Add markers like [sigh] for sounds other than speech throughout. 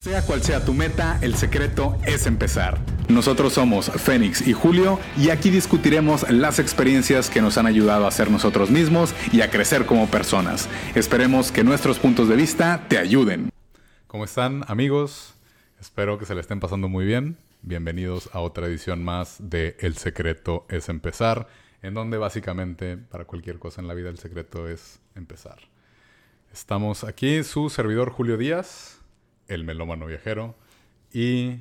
Sea cual sea tu meta, el secreto es empezar. Nosotros somos Fénix y Julio y aquí discutiremos las experiencias que nos han ayudado a ser nosotros mismos y a crecer como personas. Esperemos que nuestros puntos de vista te ayuden. ¿Cómo están amigos? Espero que se le estén pasando muy bien. Bienvenidos a otra edición más de El secreto es empezar, en donde básicamente para cualquier cosa en la vida el secreto es empezar. Estamos aquí, su servidor Julio Díaz el melómano viajero. Y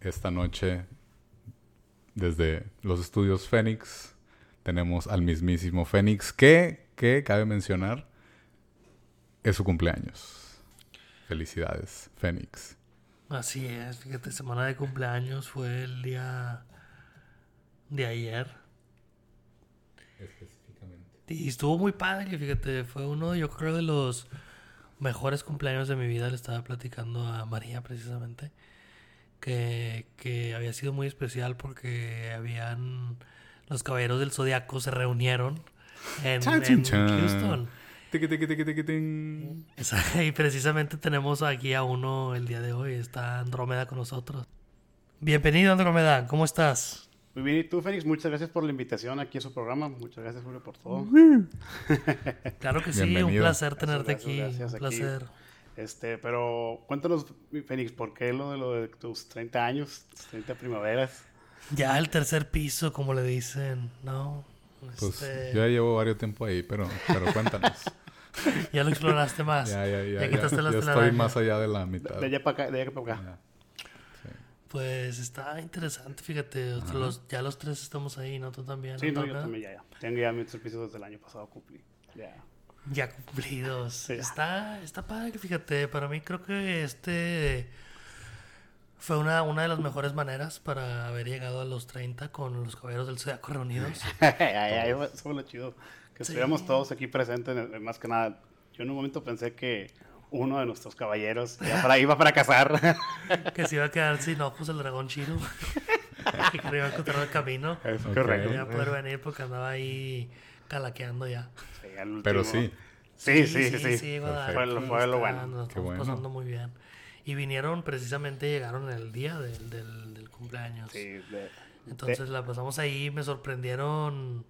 esta noche, desde los estudios Fénix, tenemos al mismísimo Fénix, que, que cabe mencionar, es su cumpleaños. Felicidades, Fénix. Así es, fíjate, semana de cumpleaños fue el día de ayer. Específicamente. Y estuvo muy padre, fíjate, fue uno, yo creo, de los mejores cumpleaños de mi vida le estaba platicando a María precisamente. Que, que había sido muy especial porque habían. Los caballeros del zodiaco se reunieron en, Houston. y precisamente tenemos aquí a uno el día de hoy. Está Andrómeda con nosotros. Bienvenido, Andrómeda. ¿Cómo estás? Muy bien, y tú, Félix, muchas gracias por la invitación aquí a su programa. Muchas gracias, Julio, por todo. [laughs] claro que sí, un placer tenerte aquí. un placer. Este, pero cuéntanos, Félix, ¿por qué lo de, lo de tus 30 años, tus 30 primaveras? Ya el tercer piso, como le dicen, ¿no? Pues este... yo ya llevo varios tiempo ahí, pero, pero cuéntanos. [laughs] ya lo exploraste más. Ya, ya, ya. ya, ya, estoy más allá de la mitad. De allá para acá, de allá para acá. Pues está interesante, fíjate. Los, ya los tres estamos ahí, ¿no? Tú también. Sí, no, yo también ya, ya. Tengo ya mis servicios desde el año pasado cumplí. Ya. Ya cumplidos. Está, está padre, fíjate. Para mí creo que este fue una, una de las mejores maneras para haber llegado a los 30 con los caballeros del Zodiaco reunidos. [laughs] Eso fue lo chido. Que estuviéramos todos aquí presentes, más que nada. Yo en un momento pensé que uno de nuestros caballeros iba para, iba para cazar. [laughs] que se iba a quedar sin ojos el dragón chino. [laughs] que iba a encontrar el camino. Es correcto. Iba a poder venir porque andaba ahí calaqueando ya. Pero sí. Sí, sí, sí. sí, sí fue, lo, fue lo bueno. Nos estamos pasando muy bien. Y vinieron, precisamente llegaron el día del, del, del cumpleaños. Sí, Entonces la pasamos ahí, me sorprendieron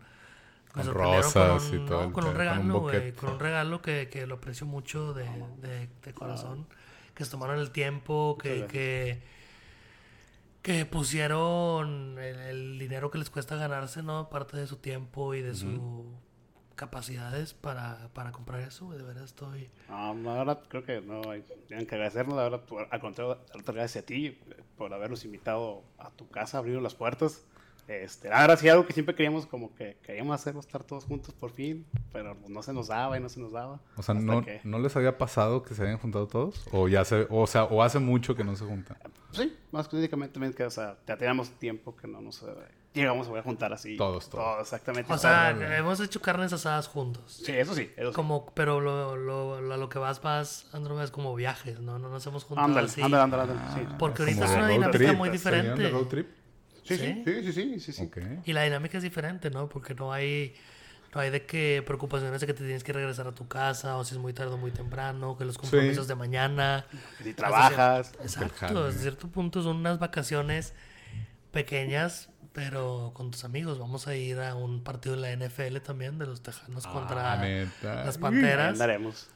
con rosas y todo. con un regalo, güey. Con un regalo que, que lo aprecio mucho de, de, de corazón. Que se tomaron el tiempo, que, que, que, pusieron el, dinero que les cuesta ganarse, ¿no? Parte de su tiempo y de sus capacidades para, para comprar eso, De verdad estoy... No, verdad creo que no hay, tienen que agradecernos, la verdad, al contrario, gracias a ti por habernos invitado a tu casa, abrir las puertas. Este, la verdad sí algo que siempre queríamos como que queríamos hacerlo, estar todos juntos por fin, pero no se nos daba y no se nos daba. O sea, no, ¿no les había pasado que se habían juntado todos? ¿O ya se, o sea, o hace mucho que no se juntan? Sí, más críticamente, que, o sea, ya teníamos tiempo que no nos eh, llegamos a juntar así. Todos, todos. exactamente. O sea, hemos hecho carnes asadas juntos. Sí, eso sí. como, Pero lo, lo, lo, que vas, vas, Andrómeda, es como viajes, ¿no? No nos hemos juntado ándale, así. Ándale, ándale, sí. Porque ahorita es una dinámica muy diferente. road trip? Sí, sí, sí, sí, sí, sí, Y la dinámica es diferente, ¿no? Porque no hay, no hay de qué preocupaciones de que te tienes que regresar a tu casa, o si es muy tarde o muy temprano, que los compromisos de mañana. si trabajas. Exacto, desde cierto punto son unas vacaciones pequeñas, pero con tus amigos. Vamos a ir a un partido de la NFL también, de los Tejanos ah, contra las Panteras. Andaremos.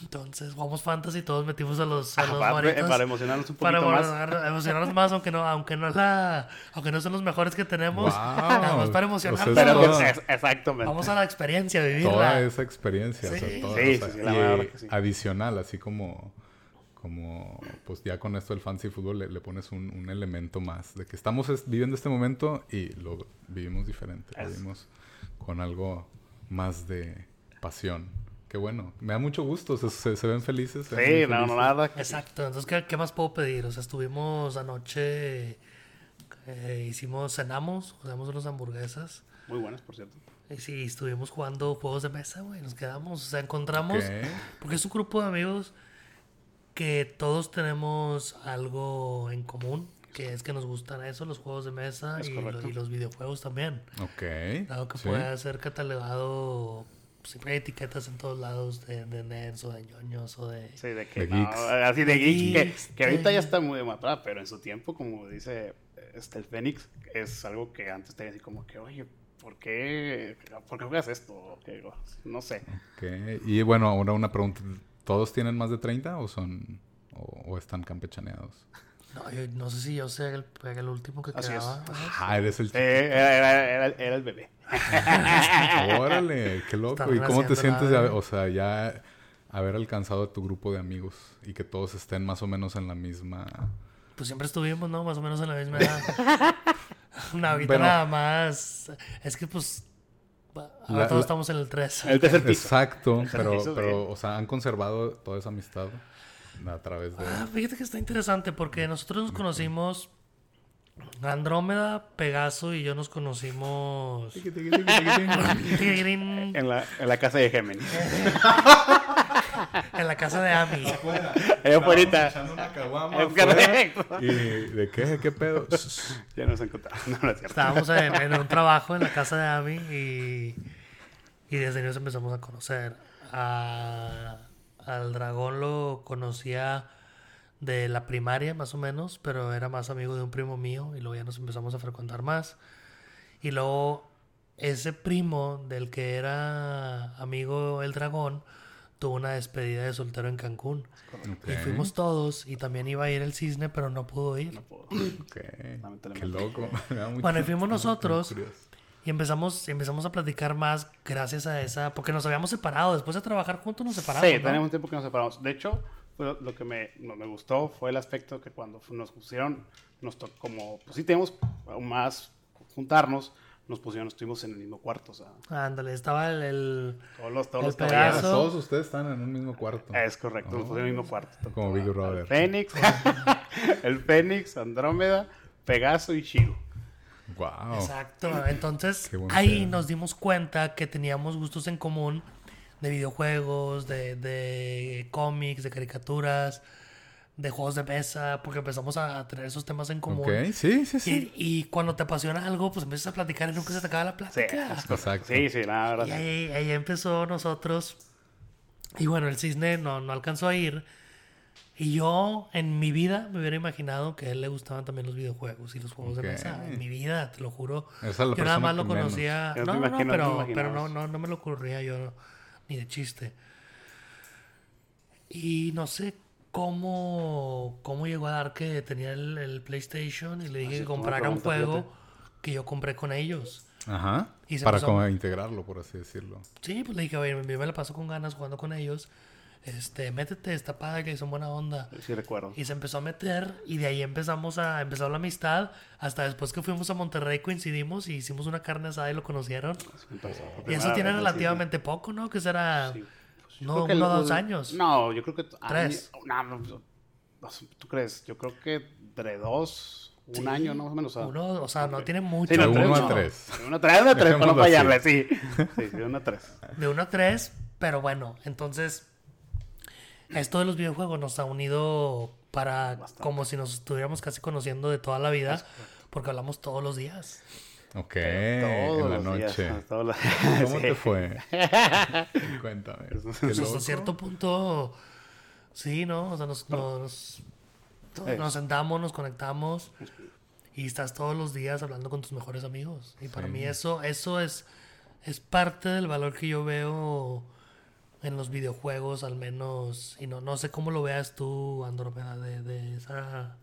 Entonces, jugamos fantasy, todos metimos a los, a los para, emocionarnos un poquito más. Para emocionarnos más, aunque no, aunque no la, aunque no son los mejores que tenemos, nada más para emocionarnos. Pues exactamente. Vamos a la experiencia, vivirla. Toda esa experiencia, sí. sí, sí, y adicional, así como como pues ya con esto del fantasy fútbol le, pones un, un, elemento más de que estamos viviendo este momento y lo vivimos diferente, lo vivimos con algo más de pasión. Qué bueno. Me da mucho gusto. Se, se, ven felices. sí, no, nada. Exacto. Entonces, ¿qué, ¿qué, más puedo pedir? O sea, estuvimos anoche, eh, hicimos, cenamos, cenamos unas hamburguesas. Muy buenas, por cierto. Y sí, estuvimos jugando juegos de mesa, güey. Nos quedamos, o sea, encontramos. Porque es un grupo de amigos que todos tenemos algo en común. Que es que nos gustan eso, los juegos de mesa y, y, los videojuegos también. Ok. Dado que puede ser catalogado siempre hay etiquetas en todos lados de, de nerds o de ñoños o de... Sí, de que De no, geeks. así de geeks, Geeks, que, que ahorita ya está muy de matada, pero en su tiempo, como dice este, el Fénix, es algo que antes tenía así como que, oye, ¿por qué, ¿por qué juegas esto? No sé. Y bueno, ahora una pregunta. ¿Todos tienen más de 30 o son... o, o están campechaneados? No, yo no sé si yo sé el, el último que Así es. Ah, eres el... Eh, era, era- era- era el bebé. [laughs] Órale, qué loco. Están ¿Y cómo te sientes de haber- o sea, ya haber alcanzado tu grupo de amigos y que todos estén más o menos en la misma... Pues siempre estuvimos, ¿no? Más o menos en la misma edad. [laughs] Bueno. nada más. Es que pues... Ahora La- todos la- estamos en el 3. El tercer piso. Exacto, Tercer pero, piso, pero, o sea, han conservado toda esa amistad a través de... Ah, fíjate que está interesante porque nosotros nos conocimos... Andrómeda, Pegaso y yo nos conocimos... en [laughs] En la, en la casa de Géminis. [laughs] la casa de Ami. Afuera. Echando una caguama Es afuera. ¿Y de qué? ¿Qué pedo? Ya nos encontramos. No, no es cierto. Estábamos en, en un trabajo en la casa de Ami y, y desde ahí nos empezamos a conocer. A- al dragón lo conocía de la primaria más o menos, pero era más amigo de un primo mío y luego ya nos empezamos a frecuentar más. Y luego ese primo del que era amigo el dragón tuvo una despedida de soltero en Cancún. Y fuimos todos y también iba a ir el cisne, pero no pudo ir. No puedo. ok. Lamentablemente. Qué loco. [laughs] Bueno, y fuimos [laughs] muy nosotros. Y empezamos, empezamos a platicar más gracias a esa, porque nos habíamos separado. Después de trabajar juntos nos separamos. Sí, ¿no? tenemos un tiempo que nos separamos. De hecho, lo, que me, no me gustó fue el aspecto que cuando nos pusieron, nos to- como, pues sí tenemos aún más juntarnos, nos pusieron, estuvimos en el mismo cuarto, o sea, Ándale, estaba el, el- todos los, todos El los pedazo. caballeros. todos ustedes están en un mismo cuarto. Es correcto, nos pusieron en el mismo cuarto. Como Big Brother. El Fénix, [laughs] el Fénix, Andrómeda, Pegaso y Shiro. Wow. Exacto. Entonces, ahí pedo. nos dimos cuenta que teníamos gustos en común de videojuegos, de, de cómics, de caricaturas, de juegos de mesa, porque empezamos a tener esos temas en común. Ok, sí, sí, sí. Y, y cuando te apasiona algo, pues empiezas a platicar y nunca se te acaba la Sí, plática. correcto. Exacto. sí, sí, la verdad. Y sí. ahí, ahí empezó nosotros. Y bueno, el cisne no, no alcanzó a ir. Y yo en mi vida me hubiera imaginado que a él le gustaban también los videojuegos y los juegos de mesa. En mi vida, te lo juro. Esa es la yo nada más lo conocía. No, no, imagino- pero, pero no, no, no me lo ocurría yo ni de chiste. Y no sé cómo, cómo llegó a dar que tenía el, el PlayStation y le dije Así que comprara un juego que yo compré con ellos. Ajá. Y se Para empezó- como integrarlo, por así decirlo. Sí, pues le dije, oye, yo me la paso con ganas jugando con ellos. Este, métete, está padre, son buena onda. Sí, recuerdo. Y se empezó a meter y de ahí empezamos a empezar la amistad. Hasta después que fuimos a Monterrey coincidimos y hicimos una carne asada y lo conocieron. Y eso tiene relativamente poco, ¿no? Que será sí. Pues no, uno o dos años. No, yo creo que... Tres. No, no, no, ¿Tú crees? Yo creo que entre dos, un Sí. año, ¿no? Más o menos. Uno, o sea, no tiene mucho. Sí, De no, uno tres, a no. tres. De uno a tres, de para no fallarle, sí. Sí, sí, de uno a tres. De uno a tres, pero bueno, entonces esto de los videojuegos nos ha unido para Bastante. como si nos estuviéramos casi conociendo de toda la vida, porque hablamos todos los días. Ok, Todos en la los días, [laughs] todos los- [laughs] ¿Cómo [laughs] Sí. te fue? Cuéntame. Pues hasta cierto punto, sí, ¿no? O sea, nos, nos, nos sentamos, nos conectamos y estás todos los días hablando con tus mejores amigos. Y para Sí. mí eso, eso es, es parte del valor que yo veo en los videojuegos, al menos. Y no, no sé cómo lo veas tú, Andrómeda, de, de esa...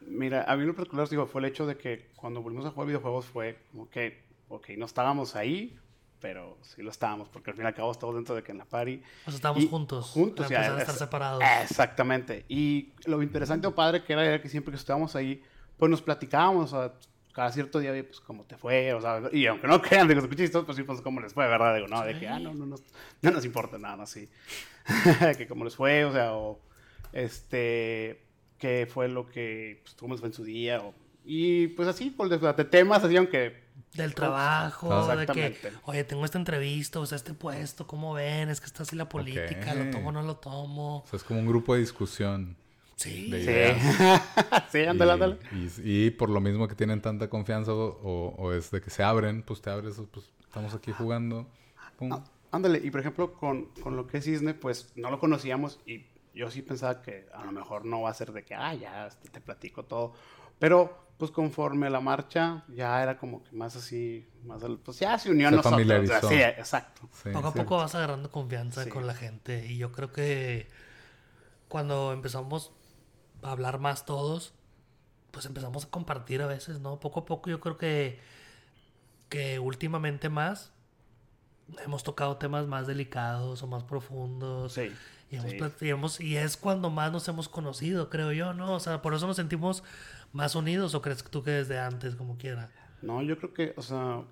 Mira, a mí lo particular digo, fue el hecho de que cuando volvimos a jugar videojuegos fue como que, ok, no estábamos ahí, pero sí lo estábamos, porque al fin y al cabo estamos dentro de que en la party. O sea, estábamos Y juntos. Juntos, ya, es- estar separados. Exactamente. Y lo interesante o padre que era, era que siempre que estábamos ahí, pues nos platicábamos, o sea, cada cierto día, pues cómo te fue, o sea, y aunque no crean, digo, escuché pues sí, pues cómo les fue, ¿verdad? Digo, no, de que, ah, no, no, nos- no nos importa nada, así. [laughs] que cómo les fue, o sea, o este, qué fue lo que, pues, cómo les fue en su día, o, y pues así, pues de, temas así, aunque Del trabajo, de que, oye, tengo esta entrevista, o sea, este puesto, ¿cómo ven? Es que está así la política, lo Ok. tomo o no lo tomo. O sea, es como un grupo de discusión. Sí. De sí, ideas. [laughs] sí, ándale, ándale. Y, y- y por lo mismo que tienen tanta confianza o, o- o es de que se abren, pues te abres, pues estamos aquí jugando. pum. Ándale, y por ejemplo, con, con lo que es Cisne, pues no lo conocíamos y yo sí pensaba que a lo mejor no va a ser de que, ah, ya este, te platico todo. Pero, pues conforme la marcha, ya era como que más así, más, pues ya se unió a Se nosotros. familiarizó. Sí, exacto. Sí, Poco a poco vas agarrando confianza Sí. con la gente. Y yo creo que cuando empezamos a hablar más todos, pues empezamos a compartir a veces, ¿no? Poco a poco yo creo que, que últimamente más hemos tocado temas más delicados o más profundos. Sí. Y, hemos sí. y hemos- y es cuando más nos hemos conocido, creo yo, ¿no? O sea, por eso nos sentimos más unidos o crees tú que desde antes, como quiera. No, yo creo que, o sea,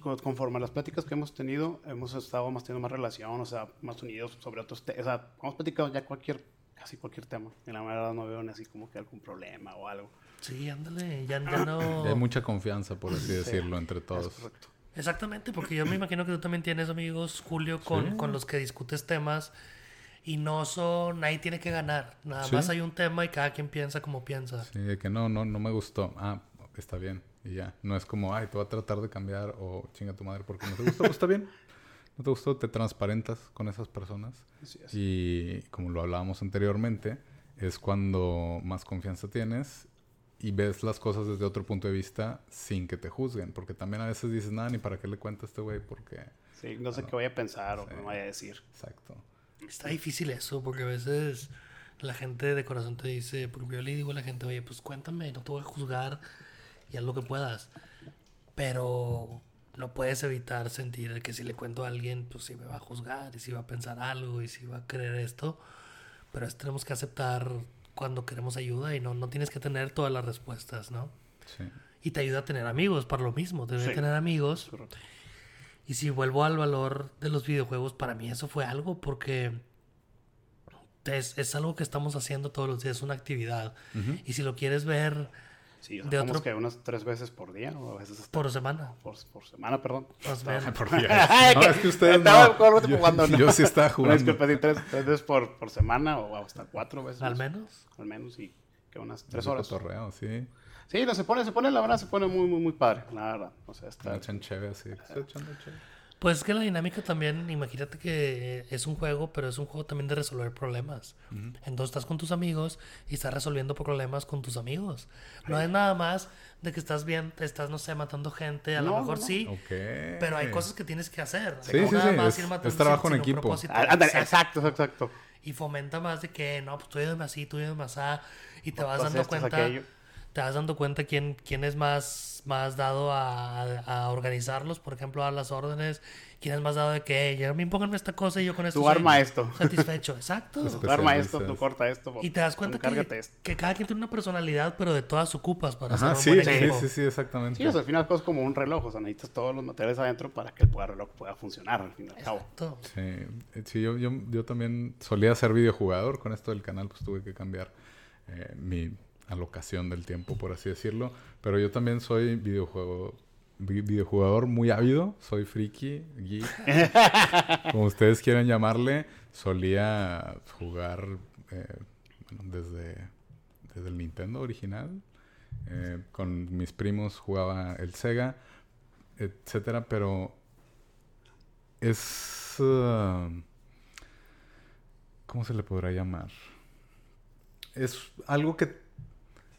co- conforme a las pláticas que hemos tenido, hemos estado más teniendo más relación, o sea, más unidos sobre otros temas. O sea, hemos platicado ya cualquier, casi cualquier tema. Y la verdad no veo ni así como que algún problema o algo. Sí, ándale, ya, [laughs] ya no... Hay mucha confianza, por así Sí. decirlo, entre Es todos. correcto. Exactamente, porque yo me imagino que tú también tienes amigos, Julio, con, Sí. con los que discutes temas y no son, nadie tiene que ganar, nada Sí. más hay un tema y cada quien piensa como piensa. Sí, de que no, no, no me gustó. Ah, está bien. Y ya. No es como, ay, te voy a tratar de cambiar o chinga tu madre porque no te gustó. [laughs] Pues está bien. No te gustó, te transparentas con esas personas. Así es. Y como lo hablábamos anteriormente, es cuando más confianza tienes y ves las cosas desde otro punto de vista sin que te juzguen. Porque también a veces dices, nada, ni para qué le cuento a este güey porque... Sí, no sé qué voy a pensar o Sí. qué me vaya a decir. Exacto. Está difícil eso, porque a veces la gente de corazón te dice, porque yo le digo a la gente, oye, pues cuéntame, no te voy a juzgar y haz lo que puedas. Pero no puedes evitar sentir que si le cuento a alguien, pues sí me va a juzgar y si va a pensar algo y si va a creer esto. Pero es- tenemos que aceptar cuando queremos ayuda y no, no tienes que tener todas las respuestas, ¿no? Sí. Y te ayuda a tener amigos, para lo mismo, te Sí. tener amigos. Correcto. Y si vuelvo al valor de los videojuegos, para mí eso fue algo porque es, es algo que estamos haciendo todos los días, es una actividad. Y si lo quieres ver Sí, De de otro- que unas tres veces por día o a veces hasta por semana, por, por semana, perdón. Por día. [laughs] No, es que ustedes no. Yo, cuando no. yo sí estaba [laughs] Una jugando. disculpa, sí, tres, tres veces por, por semana o hasta cuatro veces. al menos. Al menos, y que unas tres horas. cotorreo, sí. Sí, no, se pone, se pone, la verdad, se pone muy, muy, muy padre, la verdad. O sea, está... Me echan chévere así. Estoy echando chévere. Pues es que la dinámica también, imagínate que es un juego, pero es un juego también de resolver problemas. Entonces estás con tus amigos y estás resolviendo problemas con tus amigos. No es nada más de que estás bien, estás, no sé, matando gente, a lo mejor no. sí, pero hay cosas que tienes que hacer. Sí, No sí, nada sí, más es- ir matando es trabajo en sin- equipo. propósito. Ah, ándale, Exacto. exacto, exacto. Y fomenta más de que, no, pues tú ayúdame así, tú ayúdame así. Y te vas Pues dando esto es cuenta, aquello. Te vas dando cuenta quién, quién es más, más dado a, a organizarlos, por ejemplo, a las órdenes. Quién es más dado de que, ya me impongan esta cosa y yo con esto Tú arma esto. [laughs] Satisfecho, exacto. Tú arma esto, tú corta esto. Y te das cuenta que, esto. que cada quien tiene una personalidad, pero de todas ocupas para Ajá, hacer sí, un buen sí, equipo. sí, sí, exactamente. Sí, o sea, al final es como un reloj, o sea, necesitas todos los materiales adentro para que el reloj pueda funcionar al fin y al cabo. Exacto. Sí, eh, sí yo, yo, yo también solía ser videojugador. Con esto del canal, pues tuve que cambiar eh, mi alocación del tiempo, por así decirlo. Pero yo también soy videojuego, vi- videojugador muy ávido. Soy friki, geek, [laughs] como ustedes quieran llamarle. Solía jugar eh, bueno, desde, desde el Nintendo original. Eh, con mis primos jugaba el Sega, etcétera, pero es... uh, ¿Cómo se le podrá llamar? Es algo que...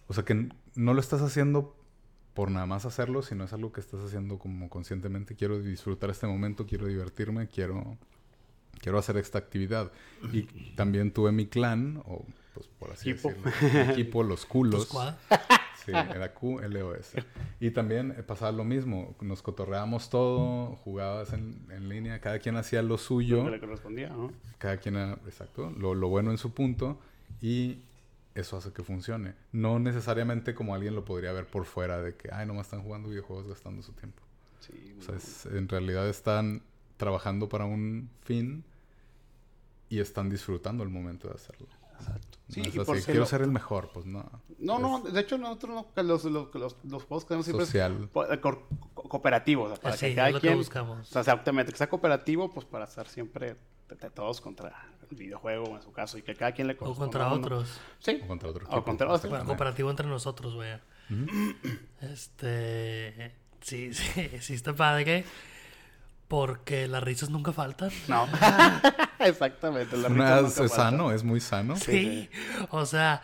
O sea, que no lo estás haciendo por nada más hacerlo, sino es algo que estás haciendo como conscientemente. Quiero disfrutar este momento, quiero divertirme, quiero... Quiero hacer esta actividad. Y también tuve mi clan, o pues por así Equipo. decirlo, mi equipo, los [laughs] culos. [laughs] Sí, era Q, L, O, S. Y también eh, pasaba lo mismo. Nos cotorreábamos todo, jugabas en, en línea, cada quien hacía lo suyo. Que le correspondía, ¿no? Cada quien, era- exacto, lo, lo bueno en su punto. Y eso hace que funcione. No necesariamente como alguien lo podría ver por fuera de que, ay, nomás están jugando videojuegos gastando su tiempo. Sí, O sea, es- en realidad están trabajando para un fin y están disfrutando el momento de hacerlo. exacto. No Sí, es y por si quiero lo- ser el mejor, pues no. No, no, de hecho nosotros no, que los, los, los, los juegos que tenemos siempre es Social. eh, co- co- cooperativo, o sea, para Sí, que es cada lo que quien, buscamos. o sea, exactamente, que sea cooperativo, pues para estar siempre de- de todos contra videojuego en su caso y que cada quien le O contra otros. Sí, O contra otro O contra otro. Bueno, cooperativo entre nosotros, güey. Este. Sí, [laughs] sí, sí está padre. Porque las risas nunca faltan. No. [laughs] Exactamente. Una- es sano, es muy sano. Sí. O sea,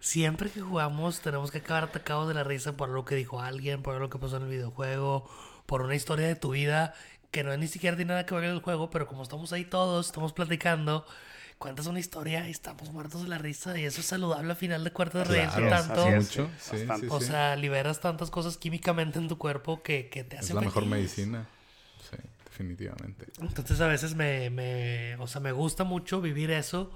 siempre que jugamos tenemos que acabar atacados de la risa por lo que dijo alguien, por lo que pasó en el videojuego, por una historia de tu vida que no es ni siquiera tiene nada que ver con el juego, pero como estamos ahí todos, estamos platicando, cuentas una historia y estamos muertos de la risa y eso es saludable al final de cuarto de Claro, tanto. es. mucho. Sí, sí, O sí. sea, liberas tantas cosas químicamente en tu cuerpo que, que te es hacen la mejor medicina. Sí, definitivamente. Entonces a veces me, me, o sea, me gusta mucho vivir eso,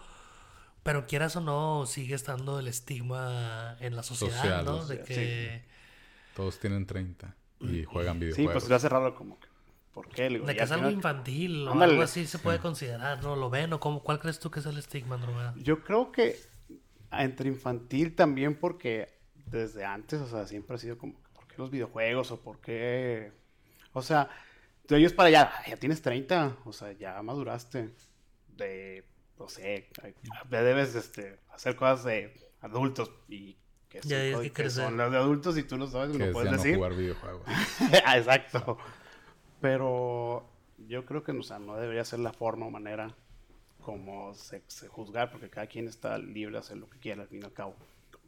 pero quieras o no, sigue estando el estigma en la sociedad, Social, ¿no? social, De que, Todos tienen 30 y juegan Sí, videojuegos. pues se hace raro como que. ¿Por qué? Digo, de que es al algo final- infantil o Ándale. algo así se puede considerar, ¿no? ¿Lo ven o cómo, cuál crees tú que es el estigma, Andromeda? Yo creo que entre infantil también porque desde antes, o sea, siempre ha sido como, ¿por qué los videojuegos? ¿O por qué? O sea, de ellos para allá, "Ay, ya tienes 30, o sea, ya maduraste. De, no sé, ya debes este, hacer cosas de adultos y que, son, Ya que que crecer. son las de adultos y tú no sabes, no es puedes ya no decir. jugar videojuegos. [laughs] Exacto. Pero yo creo que o sea, no debería ser la forma o manera como se, se juzgar, porque cada quien está libre de hacer lo que quiera al fin y al cabo.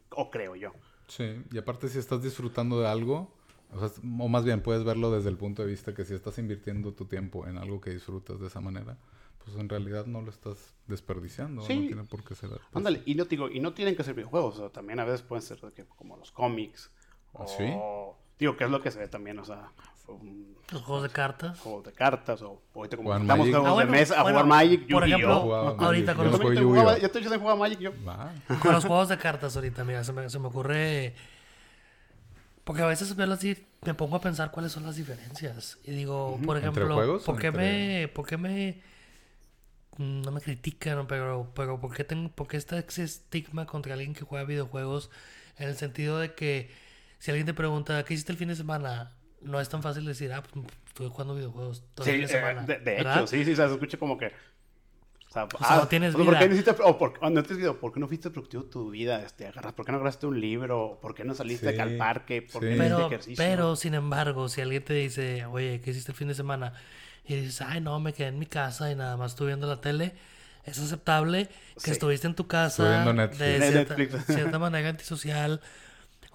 O creo yo. Sí, y aparte si estás disfrutando de algo, o, sea, o más bien puedes verlo desde el punto de vista que si estás invirtiendo tu tiempo en algo que disfrutas de esa manera, pues en realidad no lo estás desperdiciando, Sí. no tiene por qué ser. pues, Ándale, y no, digo, y no tienen que ser videojuegos, o sea, también a veces pueden ser como los cómics. ¿Ah, o, sí? Digo, que es lo que se ve también, o sea, un Los juegos de cartas. juego de cartas, o ahorita como Jugar estamos juegos Ah, bueno, de mesa, a bueno, jugar Magic, por ejemplo, ahorita con los- no juego Yo también jugaba Magic, yo. Va. Con los juegos de cartas ahorita, mira, se me, se me ocurre... Porque a veces me pongo a pensar cuáles son las diferencias. Y digo, por ¿Entre ejemplo, juegos ¿por qué entre- me... ¿Por qué me... mm, No me critican, pero, pero ¿por qué, tengo, ¿por qué está ese estigma contra alguien que juega videojuegos? En el sentido de que si alguien te pregunta, ¿qué hiciste el fin de semana? No es tan fácil decir, ah, pues estuve jugando videojuegos todo Sí, el fin de eh, semana. de, de ¿verdad? hecho, sí, sí, o sea, se escucha como que. O sea, sea, no tienes o sea, ¿por vida. qué necesitas, o por, o no tienes vida, ¿por qué no fuiste productivo tu vida? Este, agarras, ¿Por qué no agarraste un libro? ¿Por qué no saliste Sí, al parque? ¿Por qué sí. no hiciste Pero, ejercicio? pero, sin embargo, si alguien te dice, oye, ¿qué hiciste el fin de semana? Y dices, ay, no, me quedé en mi casa y nada más estuve viendo la tele, es aceptable que Sí. estuviste en tu Estuve casa viendo Netflix. de [laughs] De cierta, Netflix. cierta manera antisocial.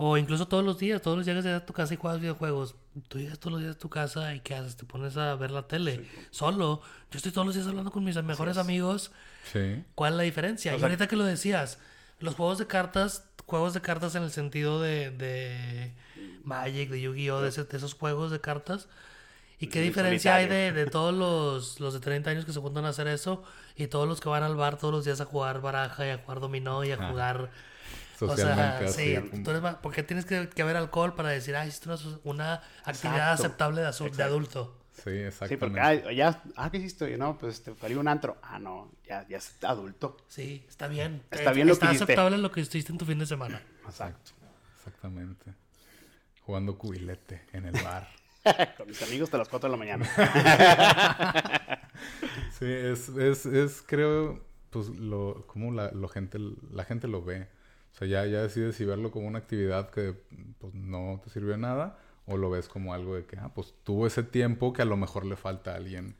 O incluso todos los días, todos los días llegas a tu casa y juegas videojuegos. Tú llegas todos los días a tu casa y ¿qué haces? Te pones a ver la tele solo. Yo estoy todos los días hablando con mis mejores amigos. Sí. ¿Cuál es la diferencia? O y sea- ahorita que lo decías, los juegos de cartas, juegos de cartas en el sentido de, de Magic, de Yu-Gi-Oh, de, ese- de esos juegos de cartas. ¿Y qué diferencia hay de, de [laughs] todos los, los de 30 años que se juntan a hacer eso y todos los que van al bar todos los días a jugar baraja y a jugar dominó y a jugar... O sea, así. sí, tú eres más- ¿por qué tienes que, que haber alcohol para decir, ah, esto es una, actividad Exacto. aceptable de, adulto? Sí, Sí, exactamente. porque, ah, ya, ah, ¿qué hiciste? hoy? No, pues salí a un antro. Ah, no, ya, ya es adulto. Sí, está bien. Está Eh, bien lo está que hiciste. aceptable lo que hiciste en tu fin de semana. Exacto. Exactamente. Jugando cubilete en el bar. [laughs] Con mis amigos hasta las 4 de la mañana. [laughs] Sí, es, es, es creo, pues, lo, como la, lo gente, la gente lo ve. O sea, ya, ya decides si verlo como una actividad que, pues, no te sirvió de nada o lo ves como algo de que, ah, pues, tuvo ese tiempo que a lo mejor le falta a alguien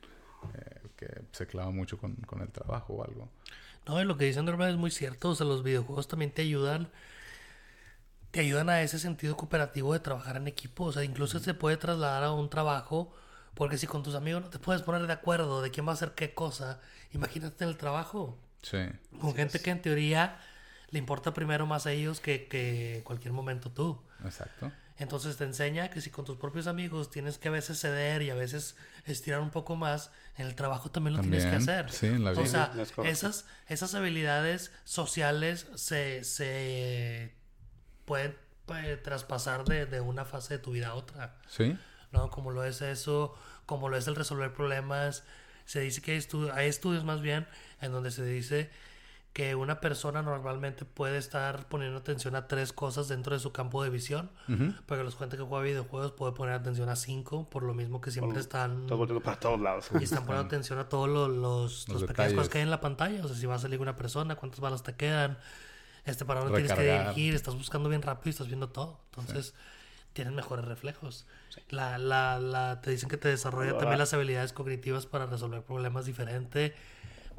eh, que se clava mucho con, con el trabajo o algo. No, y lo que dice Andromeda es muy cierto. O sea, los videojuegos también te ayudan. Te ayudan a ese sentido cooperativo de trabajar en equipo. O sea, incluso se puede trasladar a un trabajo. Porque si con tus amigos no te puedes poner de acuerdo de quién va a hacer qué cosa, imagínate en el trabajo. Sí, Con gente que en teoría le importa primero más a ellos que, que cualquier momento tú. exacto. Entonces te enseña que si con tus propios amigos tienes que a veces ceder y a veces estirar un poco más, en el trabajo también lo tienes que hacer. sí, en la O vida. sea, es correcto. esas, esas habilidades sociales se, se pueden eh, traspasar de, de una fase de tu vida a otra. Sí, ¿no? Como lo es eso, como lo es el resolver problemas. Se dice que hay, estu- hay estudios más bien en donde se dice que una persona normalmente puede estar poniendo atención a tres cosas dentro de su campo de visión, pero los gente que juega videojuegos puede poner atención a cinco, por lo mismo que siempre están volteando para todos lados. y están poniendo atención a todos los, los, Los los pequeñas detalles. cosas que hay en la pantalla. O sea, si va a salir una persona, cuántas balas te quedan, este para dónde tienes que dirigir, estás buscando bien rápido y estás viendo todo. Entonces, tienes mejores reflejos. La, la, la, te dicen que te desarrolla también las habilidades cognitivas para resolver problemas diferentes.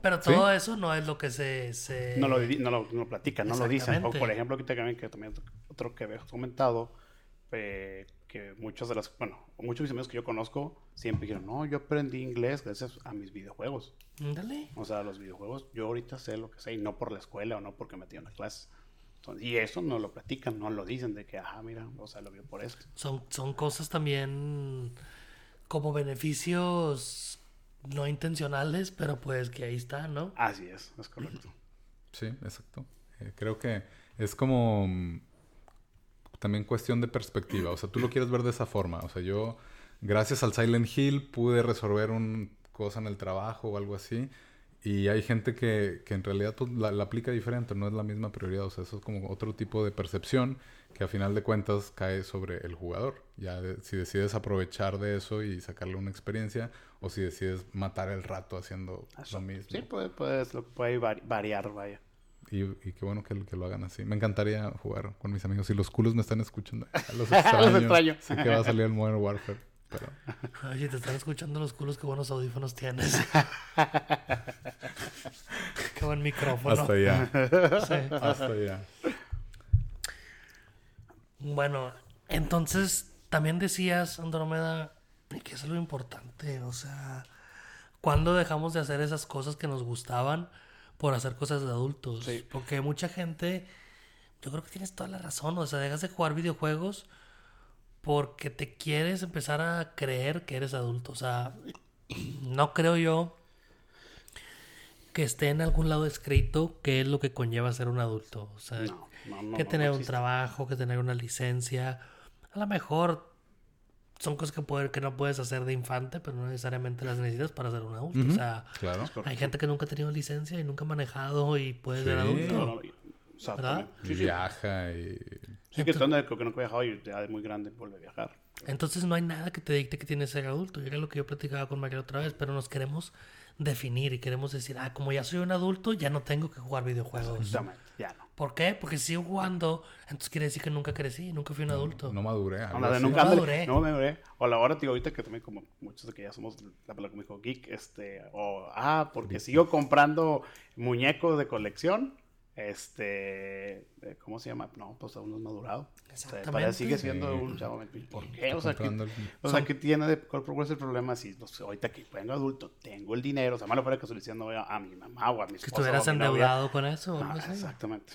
Pero todo eso no es lo que se... se... No, lo, no, lo, no platican, no lo dicen. por ejemplo, aquí también, que también otro que había comentado, eh, que muchos de los, bueno, muchos de mis amigos que yo conozco siempre dijeron, no, yo aprendí inglés gracias a mis videojuegos. Dale. O sea, los videojuegos, yo ahorita sé lo que sé y no por la escuela o no porque metí en la clase. y eso no lo platican, no lo dicen de que, ajá, mira, o sea, lo vio por eso. Son, son cosas también como beneficios no intencionales, pero pues que ahí está, ¿no? Así es, es correcto. [clears throat] Sí, exacto. Eh, creo que es como mm, también cuestión de perspectiva. O sea, tú lo quieres ver de esa forma. O sea, yo, gracias al Silent Hill, pude resolver una cosa en el trabajo o algo así. Y hay gente que, que en realidad pues, la, aplica diferente, no es la misma prioridad. O sea, eso es como otro tipo de percepción que a final de cuentas cae sobre el jugador. Ya si decides aprovechar de eso y sacarle una experiencia o si decides matar el rato haciendo lo mismo. Sí, puede, puede, puede variar, vaya. Y, y, qué bueno que, que, lo hagan así. Me encantaría jugar con mis amigos. Si los culos me están escuchando, [laughs] los extraño. Sé que va a salir el Modern Warfare. Pero... [laughs] Oye, te están escuchando los culos, qué buenos audífonos tienes. [laughs] qué buen micrófono. Hasta allá. Sí. Hasta allá. Bueno, entonces también decías, Andromeda, que es lo importante, o sea, ¿cuándo dejamos de hacer esas cosas que nos gustaban por hacer cosas de adultos? Porque mucha gente, yo creo que tienes toda la razón, o sea, dejas de jugar videojuegos porque te quieres empezar a creer que eres adulto, o sea, [clears throat] no creo yo que esté en algún lado escrito qué es lo que conlleva ser un adulto, o sea, que tener un trabajo, que tener una licencia. A lo mejor son cosas que, que no puedes hacer de infante, pero no necesariamente las necesitas para ser un adulto. O sea, hay gente que nunca ha tenido licencia y nunca ha manejado y puede ser adulto. ¿verdad? Viaja y... Sí, que Entonces, creo que no viajado y ya es muy grande vuelve a viajar. Entonces no hay nada que te dicte que tienes que ser adulto. Y era lo que yo platicaba con María otra vez, pero nos queremos definir y queremos decir, ah, como ya soy un adulto, ya no tengo que jugar videojuegos. Exactamente, ya no. ¿Por qué? Porque si sigo jugando, entonces quiere decir que nunca crecí, nunca fui un adulto. No, maduré. No, nunca maduré. No maduré. O la hora, digo, ahorita que también como muchos de que ya somos la palabra como dijo geek, este, o, ah, porque sigo comprando muñecos de colección este, eh, ¿cómo se llama? No, pues aún no es madurado. Exactamente. sigue siendo un chavo. ¿Por qué? O sea, que, o sea, ¿qué tiene de cuál es el problema? Si pues, ahorita que vengo adulto, tengo el dinero, o sea, malo fuera que estoy diciendo a, mi mamá o a mi esposa. Que estuvieras endeudado con eso. Ah, exactamente.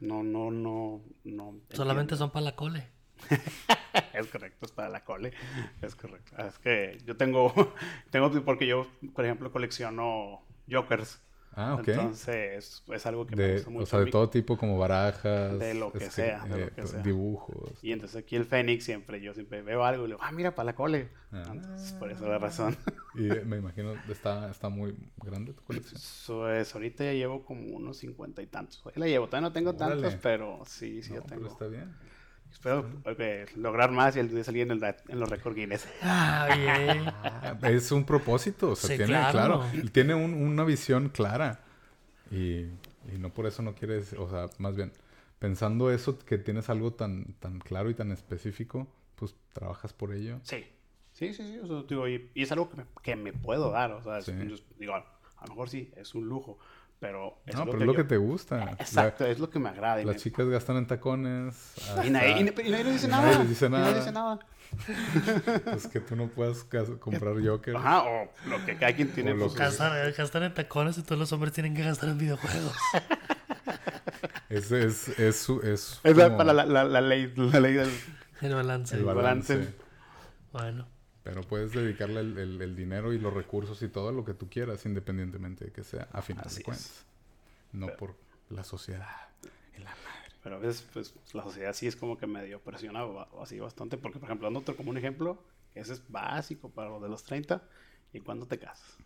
No, no, no, no. Solamente son para la cole. [laughs] es correcto, es para la cole. Es correcto. Es que yo tengo, [laughs] tengo, porque yo, por ejemplo, colecciono Jokers. Ah, ok. Entonces, es algo que me gusta mucho. O sea, de todo tipo, como barajas. De lo que, este, sea, de lo que eh, sea. Dibujos. Y entonces aquí el Fénix siempre, yo siempre veo algo y le digo, ah, mira, para la cole. Ah. Entonces, por eso la razón. y me imagino, está, está muy grande tu colección. Es, ahorita ya llevo como unos cincuenta y tantos. Ahí la llevo, todavía no tengo tantos, pero sí, sí ya tengo. Pero está bien. Espero lograr más y el de salir en, el, en los récords Guinness. Ah, es un propósito, o sea, tiene, claro. tiene una visión clara. Y, no por eso no quieres, o sea, más bien, pensando eso, que tienes algo tan, tan claro y tan específico, pues trabajas por ello. Sí, sí, sí, sí. digo, y, es algo que me, que me, puedo dar, o sea, digo, a lo mejor sí, es un lujo, pero es no, lo pero que es lo que te gusta. Exacto, es lo que me agrada. Las chicas gastan en tacones. Y, nadie, y, nadie, dice nada. Nadie dice nada. dice nada. es que tú no puedes comprar Joker. Ajá, o lo que cada quien tiene. Pues, gastar, gastar, en tacones y todos los hombres tienen que gastar en videojuegos. [laughs] es, es, es, es, es como... para la, la, la, ley, la ley del el balance. El balance. Bueno. Pero puedes dedicarle el, el, dinero y los recursos y todo lo que tú quieras, independientemente de que sea a final de cuentas. No por la sociedad y la madre. Pero a veces, pues, la sociedad sí es como que medio presiona así bastante. Porque, por ejemplo, dando otro como un ejemplo, ese es básico para los de los 30. ¿Y cuándo te casas?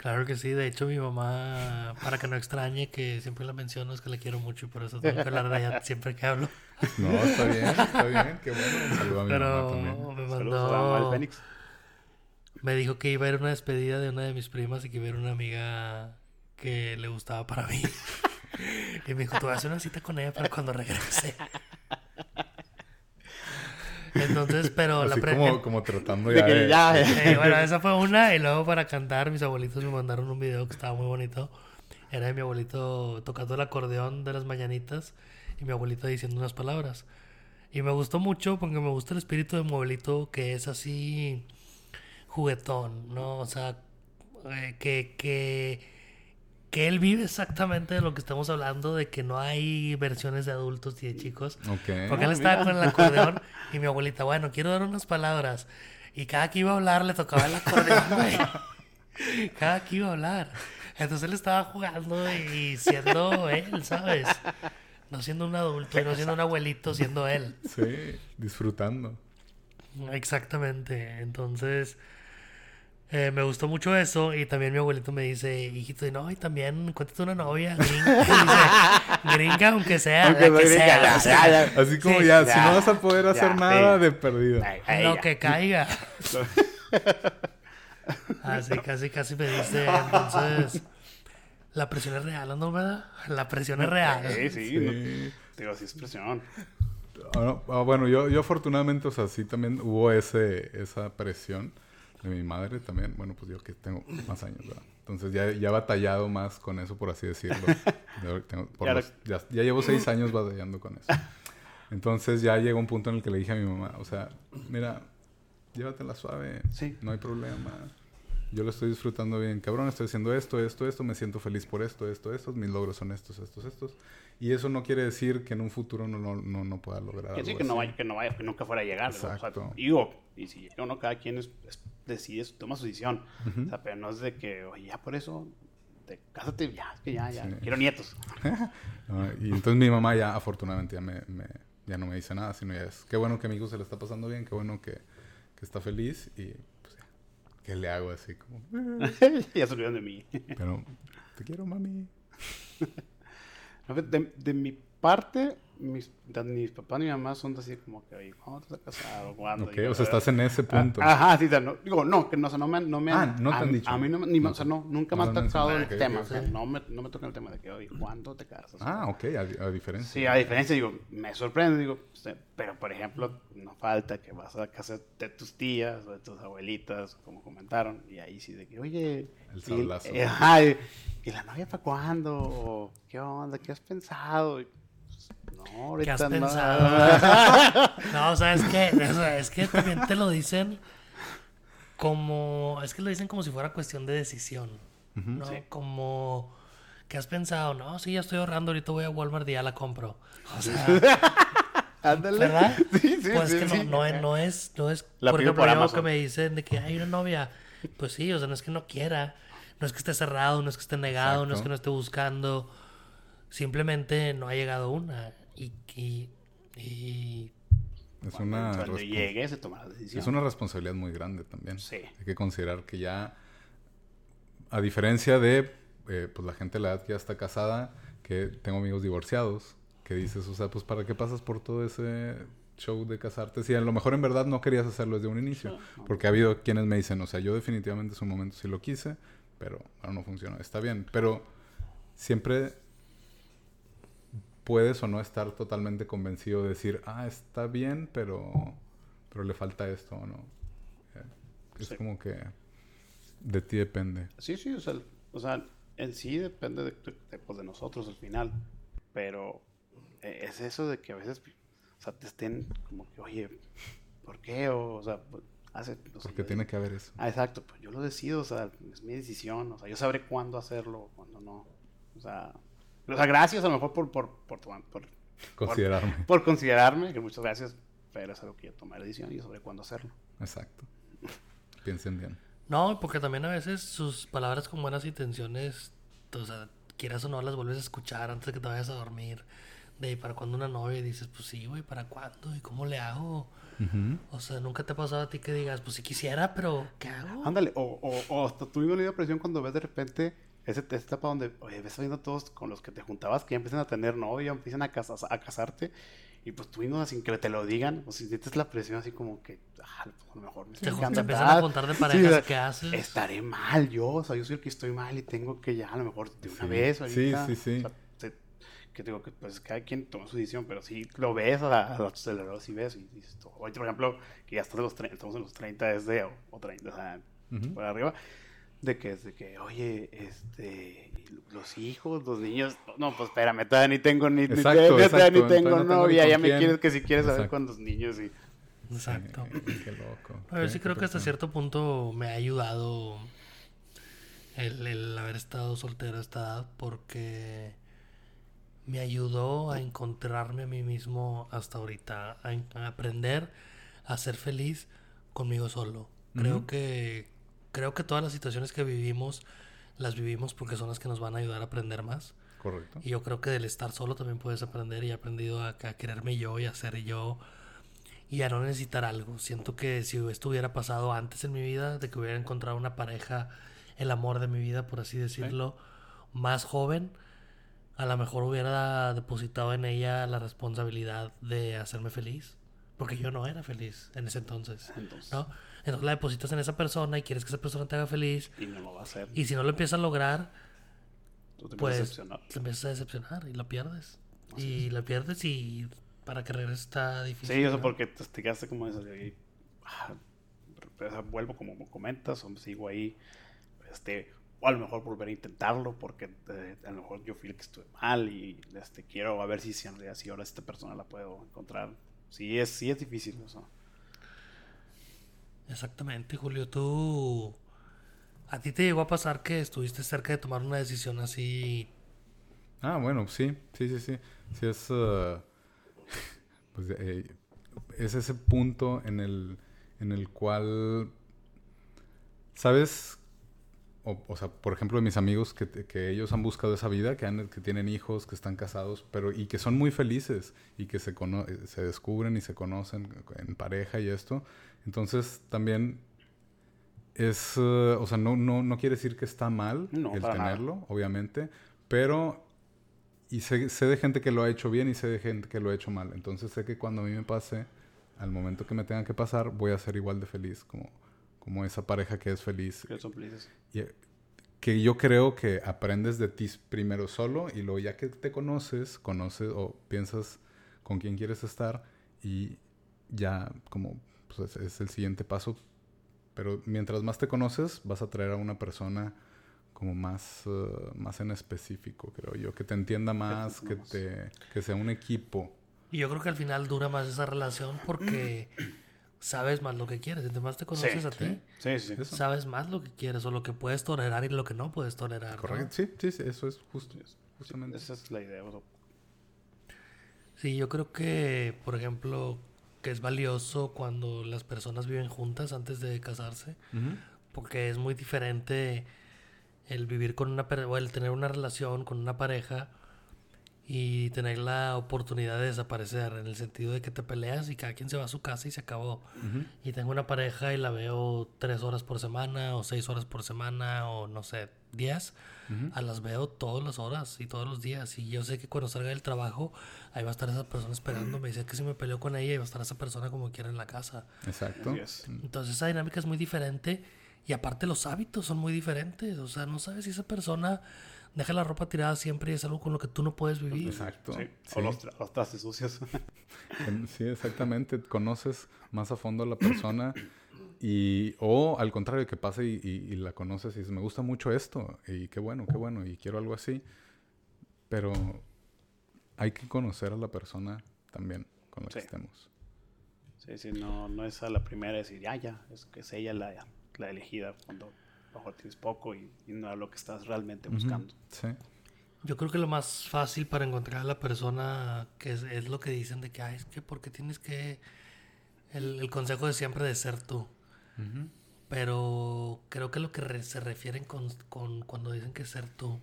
Claro que sí, de hecho mi mamá, para que no extrañe que siempre la menciono, es que la quiero mucho y por eso tengo que hablar de ella siempre que hablo. No, está bien, está bien, qué bueno. Saludos a mi Pero mamá también. me mandó... Fénix. Me dijo que iba a ir a una despedida de una de mis primas y que iba a ir una amiga que le gustaba para mí. [laughs] y me dijo, tú vas a hacer una cita con ella para cuando regrese. Entonces, pero Así la pre- como, como tratando De ya que de- ya, Eh, bueno, esa fue una. Y luego para cantar, mis abuelitos me mandaron un video que estaba muy bonito. Era de mi abuelito tocando el acordeón de las mañanitas y mi abuelita diciendo unas palabras. Y me gustó mucho porque me gusta el espíritu de mi abuelito que es así juguetón, ¿no? O sea, eh, que, que, que él vive exactamente de lo que estamos hablando, de que no hay versiones de adultos y de chicos. Ok. Porque él Ah, estaba mira. con el acordeón [laughs] y mi abuelita, bueno, quiero dar unas palabras. Y cada que iba a hablar le tocaba el acordeón, güey. [laughs] Cada que iba a hablar. Entonces él estaba jugando y siendo él, ¿sabes? No siendo un adulto y no siendo un abuelito, siendo él. Sí, disfrutando. Exactamente. Entonces, eh, me gustó mucho eso. Y también mi abuelito me dice, hijito, y no, y también cuéntate una novia gringa. [laughs] Dice, gringa, aunque sea, Aunque la no que diga, sea. ya, o sea, ya, ya. Así como Sí, ya, si no vas a poder hacer ya, nada, sí. de perdido. Ay, ay, Lo ya. que caiga. Así, casi, casi me dice. Entonces, la presión es real, ¿no, verdad? La presión es real. Sí, sí. Sí. no- digo, sí es presión. Ah, no, ah, bueno, yo, yo afortunadamente, o sea, sí también hubo ese, esa presión de mi madre también. Bueno, pues yo que tengo más años, ¿verdad? Entonces ya, ya he batallado más con eso, por así decirlo. [laughs] Yo tengo- por Ya los- ya, ya llevo seis años batallando con eso. Entonces ya llegó un punto en el que le dije a mi mamá, o sea, mira, llévatela suave, Sí. no hay problema. Yo lo estoy disfrutando bien, cabrón, estoy haciendo esto, esto, esto, me siento feliz por esto, esto, esto, mis logros son estos, estos, estos. Y eso no quiere decir que en un futuro no, no, no, no pueda lograr Que sí, algo que no, así. vaya, que no vaya, que nunca fuera a llegar. ¿no? O sea, Exacto. digo, y si llega o no, cada quien es- es- decide, toma su decisión. O sea, pero no es de que, oye, ya por eso, te, cásate, ya, es que ya, ya, Sí. quiero nietos. [laughs] Ah, y entonces mi mamá ya, afortunadamente, ya, me, me- ya no me dice nada, sino ya es, qué bueno que mi hijo se le está pasando bien, qué bueno que, que está feliz y pues ya, ¿qué le hago así como? [laughs] Ya se olvidan de mí. Pero, te quiero, mami. [laughs] De, de mi parte, mis, mis papás ni mi mamá son así como que, oye, ¿cuándo te vas a casar? ¿O cuándo? Ok, Y o sea, estás en ese Ah, punto. Ajá, sí, no, digo, no, que no, o sea, no me, no me Ah, han- no te a, han dicho. A mí no, ni, No o sea, no, nunca me han tocado el tema, o sea, no me, no me toca el tema de que, oye, ¿cuándo te casas? Ah, ok, a, a diferencia. Sí, a diferencia, digo, me sorprende, digo, pero por ejemplo, no falta que vas a casa de tus tías o de tus abuelitas, como comentaron, y ahí sí de que, oye, El y- sablazo. eh, ajá, y, ¿y la novia para cuándo? O, ¿Qué onda? ¿Qué has pensado? Y, no, ahorita [laughs] ¿Qué has pensado? No, o sea, es que, o sea, es que también te lo dicen como, es que lo dicen como si fuera cuestión de decisión, ¿no? Sí. Como, ¿qué has pensado? No, sí, ya estoy ahorrando, ahorita voy a Walmart y ya la compro. O sea, [laughs] Ándale. ¿verdad? Sí, sí, pues sí, que no, sí. no es, no es, no es, La por ejemplo, por yo Amazon. que me dicen de que hay una novia, pues sí, o sea, no es que no quiera, no es que esté cerrado, no es que esté negado, no es Exacto. que no esté buscando, simplemente no ha llegado una y, y, y Es Cuando, una, cuando llegue se toma la decisión. es una responsabilidad muy grande también. Sí. Hay que considerar que ya, a diferencia de eh, pues la gente de la edad que ya está casada, que tengo amigos divorciados, que dices, o sea, pues ¿para qué pasas por todo ese show de casarte? Si a lo mejor en verdad no querías hacerlo desde un inicio. Porque ha habido quienes me dicen, o sea, yo definitivamente en su momento sí lo quise, pero ahora no funciona. Está bien, pero siempre puedes o no estar totalmente convencido de decir, ah, está bien, pero, pero le falta esto o no. Eh, Es Sí. como que de ti depende. Sí, sí, o sea, o sea, en sí depende de, de, pues, de nosotros al final, pero eh, es eso de que a veces, o sea, te estén como que, oye, ¿por qué? O, o sea, pues, hace... o sea, Porque tiene que haber eso. Ah, exacto, pues yo lo decido, o sea, es mi decisión, o sea, yo sabré cuándo hacerlo, cuándo no, o sea, o sea, gracias a lo mejor por, por, por, tomar- por, Considerarme. por considerarme, que muchas gracias, pero es algo que yo tomé la decisión y sabré cuándo hacerlo. Exacto. [laughs] Piensen bien. No, porque también a veces sus palabras con buenas intenciones, o sea, quieras o no, las vuelves a escuchar antes de que te vayas a dormir. De para cuando una novia y dices, pues sí, güey, ¿para cuándo? ¿Y cómo le hago? Ujú. O sea, nunca te ha pasado a ti que digas, pues sí quisiera, pero ¿qué hago? Ándale, o, o, o hasta tuvimos la presión cuando ves de repente esa etapa donde, oye, ves viendo todos con los que te juntabas que ya empiezan a tener novia, empiezan a, casas- a casarte, y pues tú mismo sin que te lo digan, o si sientes la presión así como que, ah, pues, a lo mejor me Te, estoy te quedando empiezan a contar de Sí, parejas, o sea, ¿qué haces? Estaré mal yo, o sea, yo soy el que estoy mal y tengo que ya a lo mejor de una Sí. vez Sí, ahorita, sí, sí. o sea, te- que digo que pues cada quien toma su decisión, pero sí lo ves a, a los aceleradores y ves y dices, hoy por ejemplo, que ya estamos en los 30, estamos en los 30 desde, o, o 30, o sea, por arriba, de que es de que, oye, este, los hijos, los niños, no, pues espérame, todavía ni tengo ni, Exacto, ni, exacto, ni tengo todavía no tengo novia, ni ya con me quién. quieres que si quieres saber Exacto. cuántos niños y... Exacto. Qué loco. A ver, sí qué creo que hasta cierto punto me ha ayudado el, el haber estado soltero a esta edad porque me ayudó a encontrarme a mí mismo hasta ahorita, a, en- a aprender a ser feliz conmigo solo. Creo que creo que todas las situaciones que vivimos las vivimos porque son las que nos van a ayudar a aprender más. Correcto. Y yo creo que del estar solo también puedes aprender y he aprendido a, a quererme yo y a ser yo y a no necesitar algo. Siento que si esto hubiera pasado antes en mi vida, de que hubiera encontrado una pareja, el amor de mi vida, por así decirlo, más joven, a lo mejor hubiera depositado en ella la responsabilidad de hacerme feliz. Porque yo no era feliz en ese entonces. Entonces, ¿no? Entonces la depositas en esa persona y quieres que esa persona te haga feliz. y no lo va a hacer. Y si no lo empiezas a lograr, tú te pues decepcionar. te empiezas a decepcionar y lo pierdes. y lo pierdes y para que regreses está difícil. Sí, eso ¿no? porque te, te quedaste como eso ahí. ah, vuelvo como comentas, o sigo ahí. Este, o a lo mejor volver a intentarlo, porque eh, a lo mejor yo fui el que estuve mal y este, quiero a ver si, si ahora esta persona la puedo encontrar. Sí es, sí es difícil eso. Exactamente, Julio. Tú. ¿A ti te llegó a pasar que estuviste cerca de tomar una decisión así? Ah, bueno, sí, sí, sí, sí. Sí es, eh, [laughs] pues, eh, es ese punto en el, en el cual, ¿sabes? O, o sea, por ejemplo, de mis amigos que, que ellos han buscado esa vida, que, han, que tienen hijos, que están casados, pero y que son muy felices y que se, cono- eh, se descubren y se conocen en pareja y esto. Entonces, también es, eh, o sea, no, no, no quiere decir que está mal No, el para nada. tenerlo, obviamente, pero y sé, sé de gente que lo ha hecho bien y sé de gente que lo ha hecho mal. Entonces sé que cuando a mí me pase, al momento que me tenga que pasar, voy a ser igual de feliz como, como esa pareja que es feliz. Que son felices. Que yo creo que aprendes de ti primero solo y luego ya que te conoces, conoces o piensas con quién quieres estar y ya como pues, es, es el siguiente paso. Pero mientras más te conoces, vas a traer a una persona como más, eh, más en específico, creo yo, que te entienda más, que, te, que sea un equipo. Y yo creo que al final dura más esa relación porque [clears throat] sabes más lo que quieres. Entre más te conoces Sí, a ti, Sí, sí. Sabes más lo que quieres o lo que puedes tolerar y lo que no puedes tolerar. ¿no? Correcto. Sí, sí, sí, eso es justo. Justamente. Esa es la idea. o sea, Sí, yo creo que, por ejemplo, que es valioso cuando las personas viven juntas antes de casarse, porque es muy diferente el vivir con una o el tener una relación con una pareja y tener la oportunidad de desaparecer en el sentido de que te peleas y cada quien se va a su casa y se acabó. Ujú. Y tengo una pareja y la veo tres horas por semana o seis horas por semana o no sé, diez. Ujú. A las veo todas las horas y todos los días. Y yo sé que cuando salga del trabajo, ahí va a estar esa persona esperando. Me dice que si me peleo con ella, y va a estar esa persona como quiera en la casa. Exacto. Es. Entonces esa dinámica es muy diferente. Y aparte los hábitos son muy diferentes. O sea, no sabes si esa persona deja la ropa tirada siempre y es algo con lo que tú no puedes vivir. Exacto. Sí. Sí. O los, tra- los trastes sucios. [laughs] Sí, exactamente. Conoces más a fondo a la persona y o al contrario que pase y, y- y la conoces y dices me gusta mucho esto y qué bueno, qué bueno y quiero algo así. Pero hay que conocer a la persona también con la que estemos. Sí, sí, no, no es a la primera decir, ya, ya, es que es ella la, la elegida cuando mejor tienes poco y, y no es lo que estás realmente buscando. Sí. Yo creo que lo más fácil para encontrar a la persona que es, es lo que dicen de que, ay, es que porque tienes que... El, el consejo de siempre de ser tú. Pero creo que lo que re- se refieren con, con cuando dicen que ser tú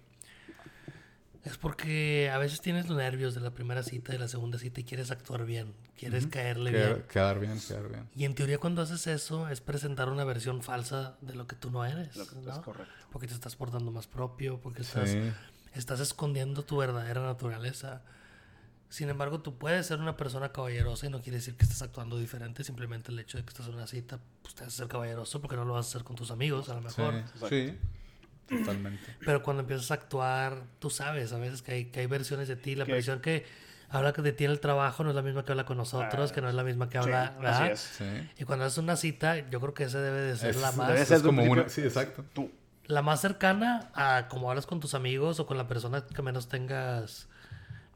es porque a veces tienes los nervios de la primera cita, de la segunda cita y quieres actuar bien, quieres caerle bien. Quedar, quedar bien, quedar bien. Y en teoría cuando haces eso es presentar una versión falsa de lo que tú no eres, Lo que ¿no? es correcto. Porque te estás portando más propio, porque estás Sí. estás escondiendo tu verdadera naturaleza. Sin embargo, tú puedes ser una persona caballerosa y no quiere decir que estés actuando diferente. Simplemente el hecho de que estás en una cita, pues te hace ser caballeroso porque no lo vas a hacer con tus amigos, a lo Sí, mejor. sí. Totalmente. Pero cuando empiezas a actuar, tú sabes a veces que hay, que hay versiones de ti. La versión que habla de ti en el trabajo no es la misma que habla con nosotros, Ah, que no es la misma que Sí, habla, así ¿verdad? es. Sí. Y cuando haces una cita, yo creo que esa debe de ser Es- la más... debe es ser como una... Sí, exacto. Tú. La más cercana a como hablas con tus amigos o con la persona que menos tengas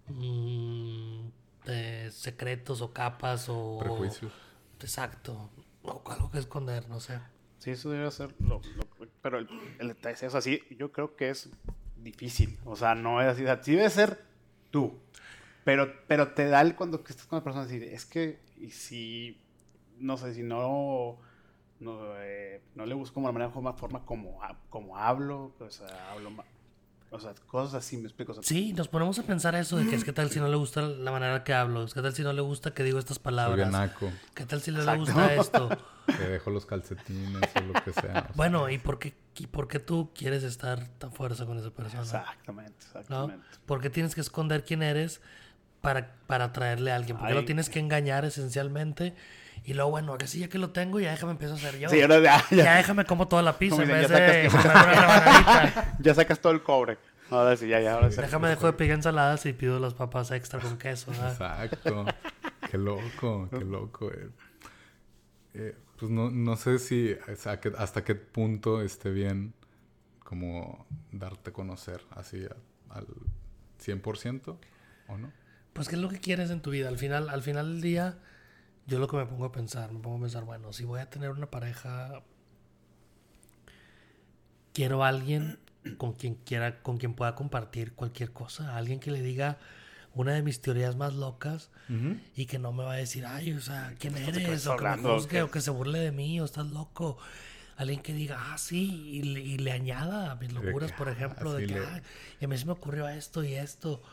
mm, eh, secretos o capas o... Prejuicios. Exacto. O algo que esconder, no sé. Sí, eso debe ser lo, lo- pero el, el es así, yo creo que es difícil, o sea, no es así, sí debe ser tú, pero, pero te da el cuando estás con la persona así, es que, y si, no sé, si no, no, eh, no le busco la manera, forma, como, como hablo, o sea, hablo ma- o sea, cosas así, me explico, o sea, Sí, nos ponemos a pensar eso de que es que tal si no le gusta la manera que hablo, es que tal si no le gusta que digo estas palabras, naco, qué tal si no le gusta esto. [laughs] que dejo los calcetines o lo que sea. o sea, Bueno, ¿y por qué, y por qué tú quieres estar tan fuerza con esa persona? exactamente, ¿no? exactamente. ¿Por qué tienes que esconder quién eres para, para atraerle a alguien? ¿Por qué lo Ay. tienes que engañar esencialmente? Y luego, bueno, que sí, ya que lo tengo, ya déjame empezar a hacer yo. Sí, ahora ya, ya. ya, déjame como toda la pizza en vez ya de sacas- comer [laughs] una rebanadita. ya sacas todo el cobre, ahora sí, ya, ya, ahora sí. Déjame dejo de pedir ensaladas y pido las papas extra con queso. ¿verdad? Exacto. Qué loco, qué loco. eh. Eh, pues no, no sé si hasta qué punto esté bien como darte a conocer así a- al 100% o no. Pues, ¿qué es lo que quieres en tu vida? Al final, al final del día, yo lo que me pongo a pensar, me pongo a pensar, bueno, si voy a tener una pareja, quiero a alguien con quien quiera, con quien pueda compartir cualquier cosa, alguien que le diga una de mis teorías más locas y que no me va a decir, ay, o sea, ¿quién eres? O que me ¿Qué? o que se burle de mí, o estás loco. Alguien que diga, ah, sí, y le, y le añada a mis locuras, por ah, ejemplo, de que, le- "Ay, y a mí se me ocurrió esto y esto.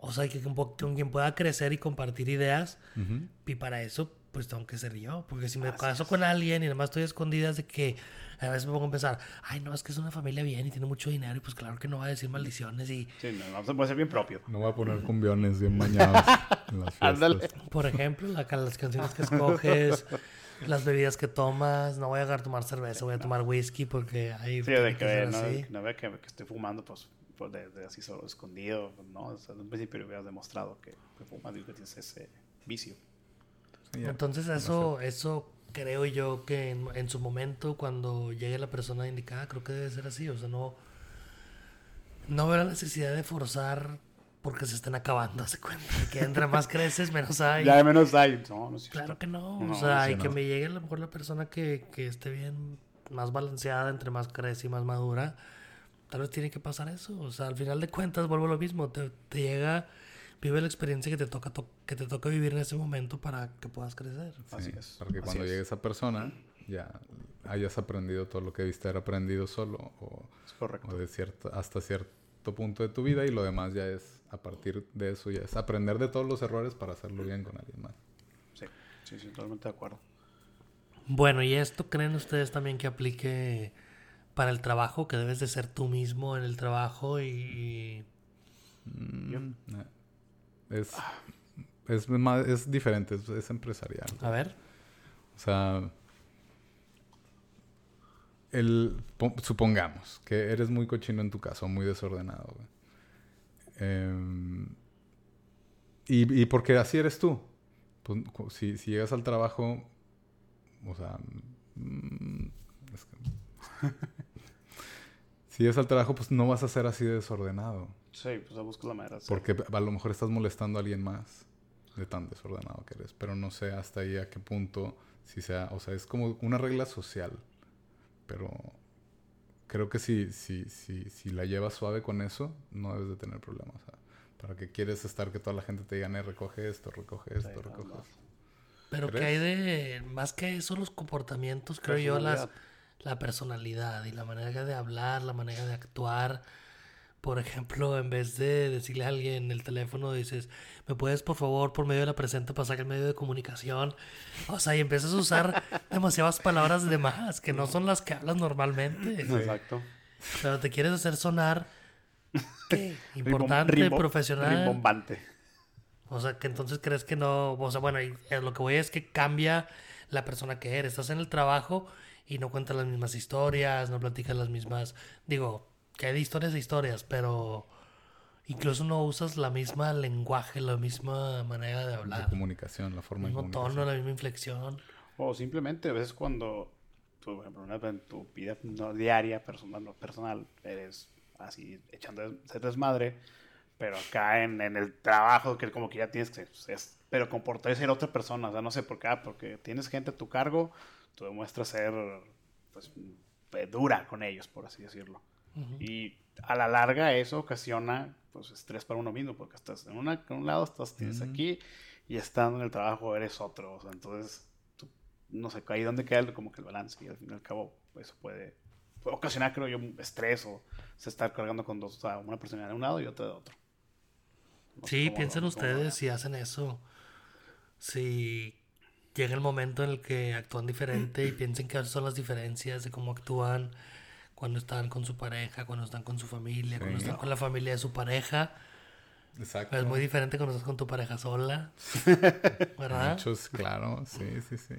O, sea, que con, quien pueda crecer y compartir ideas. Ujú. Y para eso, pues tengo que ser yo. Porque si me caso con alguien y nada más estoy escondidas de que a veces me pongo a pensar, ay, no, es que es una familia bien y tiene mucho dinero y pues claro que no va a decir maldiciones. Y, Sí, no, no, se puede ser bien propio. No voy a poner cumbiones bien bañados [laughs] en las Ándale. por ejemplo, la, las canciones que escoges, las bebidas que tomas, no voy a tomar cerveza, voy a tomar whisky porque ahí Sí, de que que no, así. no vea que, que estoy fumando, pues, de, de así solo escondido, ¿no? O sea, en un principio hubieras demostrado que, que fumas y que tienes ese vicio. Sí. Entonces eso, eso creo yo que en, en su momento, cuando llegue la persona indicada, creo que debe ser así. O sea, no, no veo la necesidad de forzar porque se están acabando, [laughs] se cuenta. Que entre más creces, menos hay. Ya menos hay. No, no es. Claro que no. No, o sea, y que no. me llegue a lo mejor la persona que, que esté bien, más balanceada, entre más crece y más madura. Tal vez tiene que pasar eso. O sea, al final de cuentas, vuelvo a lo mismo. Te, te llega, vive la experiencia que te toca to- que te toca vivir en ese momento para que puedas crecer. Así Sí, es, Para que así cuando es. llegue esa persona ya hayas aprendido todo lo que debiste haber aprendido solo o, Es correcto. o de cierto, hasta cierto punto de tu vida y lo demás ya es a partir de eso ya es aprender de todos los errores para hacerlo bien con alguien más. Sí, sí, sí, totalmente de acuerdo. Bueno, ¿y esto creen ustedes también que aplique para el trabajo? Que debes de ser tú mismo en el trabajo y... Mm, eh, Es, es, más, es diferente, es, es empresarial. A ver. O sea, el, po- supongamos que eres muy cochino en tu casa, o muy desordenado. Em, y, y porque así eres tú. Pues, si, si llegas al trabajo, o sea, mm, es que- si llegas al trabajo, pues no vas a ser así de desordenado. Sí, pues busco la manera. Porque a lo mejor estás molestando a alguien más de tan desordenado que eres. Pero no sé hasta ahí a qué punto, si sea, o sea, es como una regla social. Pero creo que si, si, si, si la llevas suave con eso, no debes de tener problemas. O sea, ¿Para qué quieres estar que toda la gente te diga, "Eh, recoge esto, recoge esto, Sí, recoge no. esto"? Pero que hay de... Más que eso, los comportamientos, creo yo, las. La personalidad y la manera de hablar, la manera de actuar. Por ejemplo, en vez de decirle a alguien en el teléfono, dices, ¿me puedes por favor por medio de la presente pasar el medio de comunicación? O sea, y empiezas a usar demasiadas palabras de más, que no son las que hablas normalmente. Exacto. Pero te quieres hacer sonar, ¿qué? Rimbom- Importante, rimbo- profesional. Rimbombante. O sea, que entonces crees que no. O sea, bueno, y a lo que voy es que cambia la persona que eres. Estás en el trabajo y no cuentan las mismas historias, no platican las mismas, digo, que hay de historias de historias, pero incluso no usas la misma lenguaje, la misma manera de hablar. La comunicación, la forma el mismo tono, la misma inflexión. O simplemente a veces cuando tú, por ejemplo, en tu vida no, diaria, personal, no, personal, eres así echando ser desmadre, pero acá en, en, el trabajo, que como que ya tienes que, es, pero comportar ser otra persona, o sea, no sé por qué, ah, porque tienes gente a tu cargo, tú demuestras ser, pues, dura con ellos, por así decirlo. Y a la larga eso ocasiona, pues, estrés para uno mismo, porque estás en, una, en un lado, estás, tienes aquí, y estando en el trabajo eres otro, o sea, entonces, no sé, ahí donde queda como que el balance, y al fin y al cabo, eso puede, ocasionar, creo yo, estrés o se estar cargando con dos, o sea, una persona de un lado y otra de otro. sí, piensen ustedes si hacen eso si llega el momento en el que actúan diferente y piensen que son las diferencias de cómo actúan cuando están con su pareja, cuando están con su familia, cuando están con la familia de su pareja. Exacto. Es muy diferente cuando estás con tu pareja sola. [laughs] ¿Verdad? Muchos, claro, sí, sí, sí.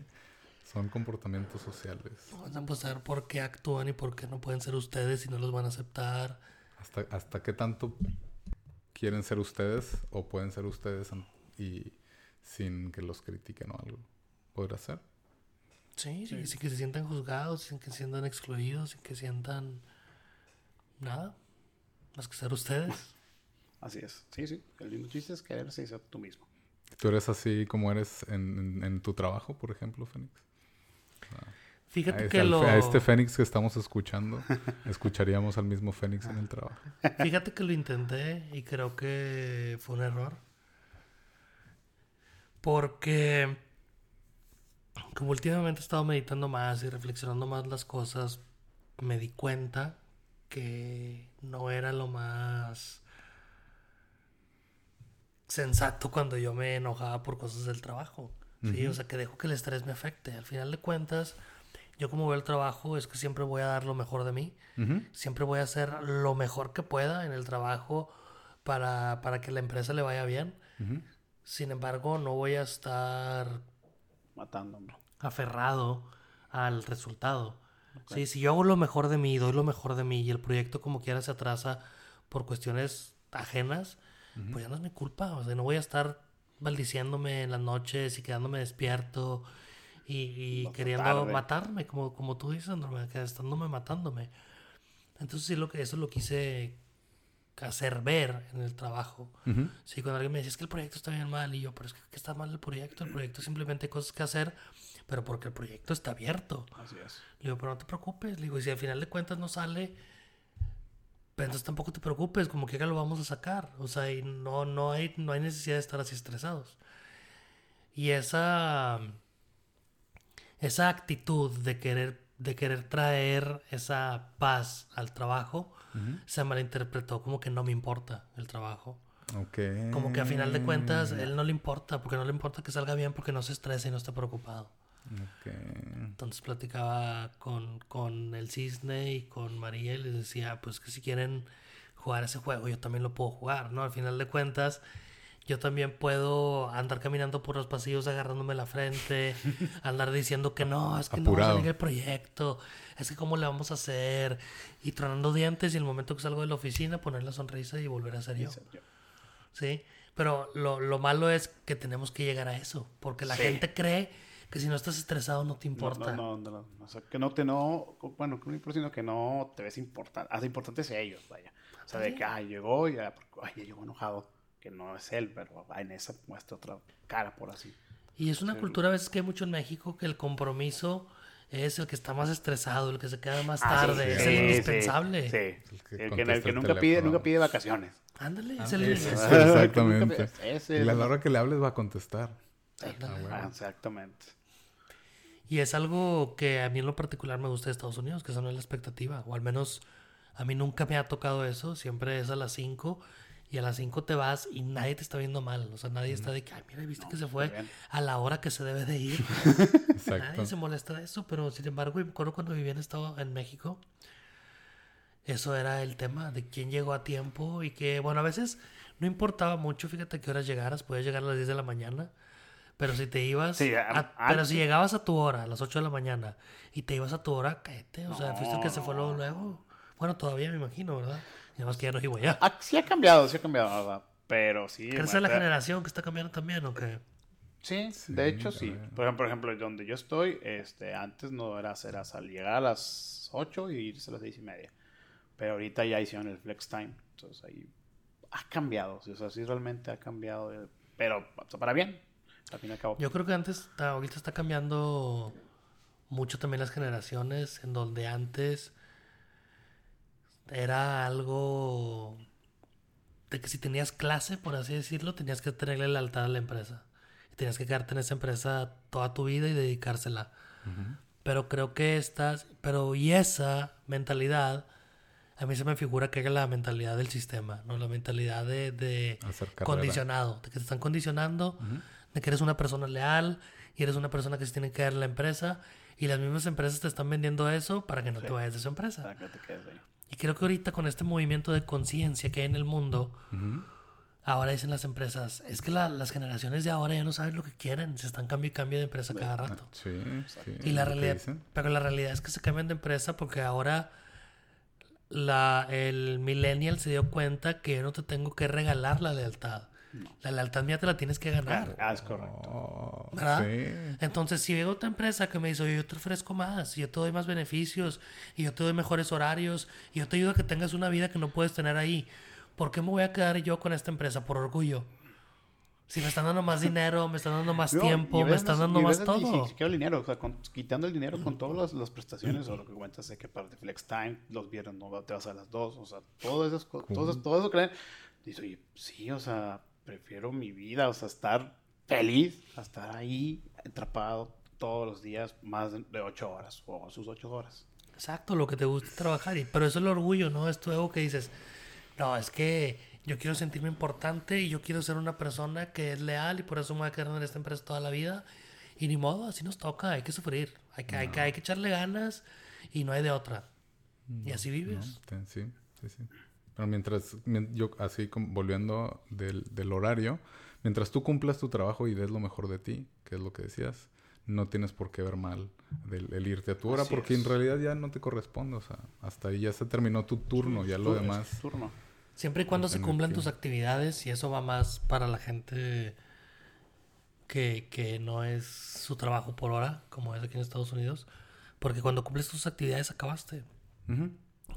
Son comportamientos sociales. Vamos a saber por qué actúan y por qué no pueden ser ustedes y no los van a aceptar. ¿Hasta, hasta qué tanto quieren ser ustedes o pueden ser ustedes y sin que los critiquen o algo. ¿Podrá ser? Sí, sí, sin que se sientan juzgados, sin que se sientan excluidos, sin que sientan nada, más que ser ustedes. Así es, sí, sí. El mismo chiste es querer ser tú mismo. ¿Tú eres así como eres en, en, tu trabajo, por ejemplo, Fénix? Fíjate que lo... A este Fénix que estamos escuchando, [laughs] escucharíamos al mismo Fénix en el trabajo. Fíjate que lo intenté y creo que fue un error. Porque como últimamente he estado meditando más y reflexionando más las cosas, me di cuenta que no era lo más sensato cuando yo me enojaba por cosas del trabajo. ¿sí? O sea, que dejo que el estrés me afecte. Al final de cuentas, yo como veo el trabajo es que siempre voy a dar lo mejor de mí. Siempre voy a hacer lo mejor que pueda en el trabajo para, para que la empresa le vaya bien. Sin embargo, no voy a estar matándome. Aferrado al resultado. Sí, si yo hago lo mejor de mí, doy lo mejor de mí y el proyecto como quiera se atrasa por cuestiones ajenas, pues ya no es mi culpa. O sea, no voy a estar maldiciéndome en las noches y quedándome despierto y, queriendo matarme, como, como tú dices, Andromeda, que estándome matándome. Entonces sí, lo que, eso lo quise hacer ver en el trabajo. Sí, cuando alguien me dice, es que el proyecto está bien mal, y yo, pero es que, está mal el proyecto, el proyecto simplemente hay cosas que hacer, pero porque el proyecto está abierto. Así es. Le digo, pero no te preocupes, le digo, y si al final de cuentas no sale, pues entonces tampoco te preocupes, como que ya lo vamos a sacar. O sea, y no, no, hay, no hay necesidad de estar así estresados. Y esa, esa actitud de querer, de querer traer esa paz al trabajo, se malinterpretó como que no me importa el trabajo. Okay. Como que a final de cuentas, él no le importa, porque no le importa que salga bien, porque no se estresa y no está preocupado. Okay. Entonces platicaba con, con el cisne y con María y les decía, pues que si quieren jugar ese juego, yo también lo puedo jugar, ¿no? Al final de cuentas, yo también puedo andar caminando por los pasillos agarrándome la frente, [laughs] andar diciendo que no, es que no va a salir el proyecto, es que cómo le vamos a hacer, y tronando dientes y el momento que salgo de la oficina poner la sonrisa y volver a ser yo. Sí, pero lo, lo malo es que tenemos que llegar a eso, porque la gente cree que si no estás estresado no te importa. No, no, no, o sea, que no te no, bueno, sino que no te ves importante, hace importante a ellos, vaya. O sea, de que, ay, llegó y ay, ya llegó enojado que no es él, pero en esa muestra otra cara, por así. Y es una cultura a veces que hay mucho en México que el compromiso es el que está más estresado, el que se queda más ah, tarde, es el indispensable. Sí, el que, nunca, pide, nunca pide vacaciones. Ándale, es el [laughs] Exactamente. [laughs] Y a la hora que le hables va a contestar. Ah, exactamente. Y es algo que a mí en lo particular me gusta de Estados Unidos, que eso no es la expectativa, o al menos a mí nunca me ha tocado eso, siempre es a las 5 y a las 5 te vas y nadie te está viendo mal. O sea, nadie está de que, ay, mira, viste que se fue a la hora que se debe de ir. [laughs] Nadie se molesta de eso, pero sin embargo, me acuerdo cuando vivía en, estado, en México, eso era el tema de quién llegó a tiempo y que, bueno, a veces no importaba mucho, fíjate a qué horas llegaras, podías llegar a las 10 de la mañana, Pero si te ibas. Sí, a- a- pero si llegabas a tu hora, a las 8 de la mañana, y te ibas a tu hora, cállate. O sea, fuiste el que se fue luego, luego. Bueno, todavía me imagino, ¿verdad? Y además que ya no vivo ya. Ah, sí ha cambiado, sí ha cambiado, la ¿verdad? Pero sí. ¿Crees que es la generación que está cambiando también o qué? Sí, de hecho sí. Por ejemplo, por ejemplo, donde yo estoy, este, antes no era hacer hasta llegar a las 8 y irse a las 6 y media. Pero ahorita ya hicieron el flex time. Entonces ahí ha cambiado. O sea, sí realmente ha cambiado. eh, Pero para bien. Al fin y al cabo. Yo creo que antes, está- ahorita está cambiando mucho también las generaciones, en donde antes era algo de que si tenías clase, por así decirlo, tenías que tenerle lealtad a la empresa. Y tenías que quedarte en esa empresa toda tu vida y dedicársela. Pero creo que estas, pero y esa mentalidad, a mí se me figura que era la mentalidad del sistema, ¿no? La mentalidad de, de condicionado, de que te están condicionando, de que eres una persona leal y eres una persona que se tiene que dar en la empresa y las mismas empresas te están vendiendo eso para que no te vayas de su empresa. Para que te quedes ahí. Y creo que ahorita con este movimiento de conciencia que hay en el mundo, ahora dicen las empresas, es que la- las generaciones de ahora ya no saben lo que quieren, se están cambio y cambio de empresa cada rato. Sí, sí. Y la realidad, pero la realidad es que se cambian de empresa porque ahora la, el millennial se dio cuenta que yo no te tengo que regalar la lealtad. La lealtad mía te la tienes que ganar. Ah, es correcto. Oh, ¿Verdad? sí. Entonces, si llega otra empresa que me dice, oye, yo te ofrezco más, yo te doy más beneficios, y yo te doy mejores horarios, y yo te ayudo a que tengas una vida que no puedes tener ahí, ¿por qué me voy a quedar yo con esta empresa? Por orgullo. Si me están dando más [laughs] dinero, me están dando más No, tiempo, me están dando más todo. el dinero, o sea, con- quitando el dinero con todas las, las prestaciones o lo que cuentas de que para el flex time, los viernes no te vas a las dos, o sea, todo eso, todo, eso- todo eso que le- dices, oye, sí, o sea, prefiero mi vida, o sea, estar feliz a estar ahí atrapado todos los días más de, ocho horas o sus ocho horas. Exacto, lo que te gusta trabajar. Y, pero eso es el orgullo, ¿no? Es tu ego que dices, no, es que yo quiero sentirme importante y yo quiero ser una persona que es leal y por eso me voy a quedar en esta empresa toda la vida. Y ni modo, así nos toca, hay que sufrir, hay que, hay que, hay que echarle ganas y no hay de otra. Y así vives. Ten- Sí, sí, sí. Pero mientras, mien- yo así como volviendo del, del horario, mientras tú cumplas tu trabajo y des lo mejor de ti, que es lo que decías, no tienes por qué ver mal del, el irte a tu hora, Así porque es. en realidad ya no te corresponde, o sea, hasta ahí ya se terminó tu turno, ya lo Tu- demás. Turno. Siempre y cuando se cumplan que- tus actividades y eso va más para la gente que, que no es su trabajo por hora, como es aquí en Estados Unidos. Porque cuando cumples tus actividades acabaste. Ujú.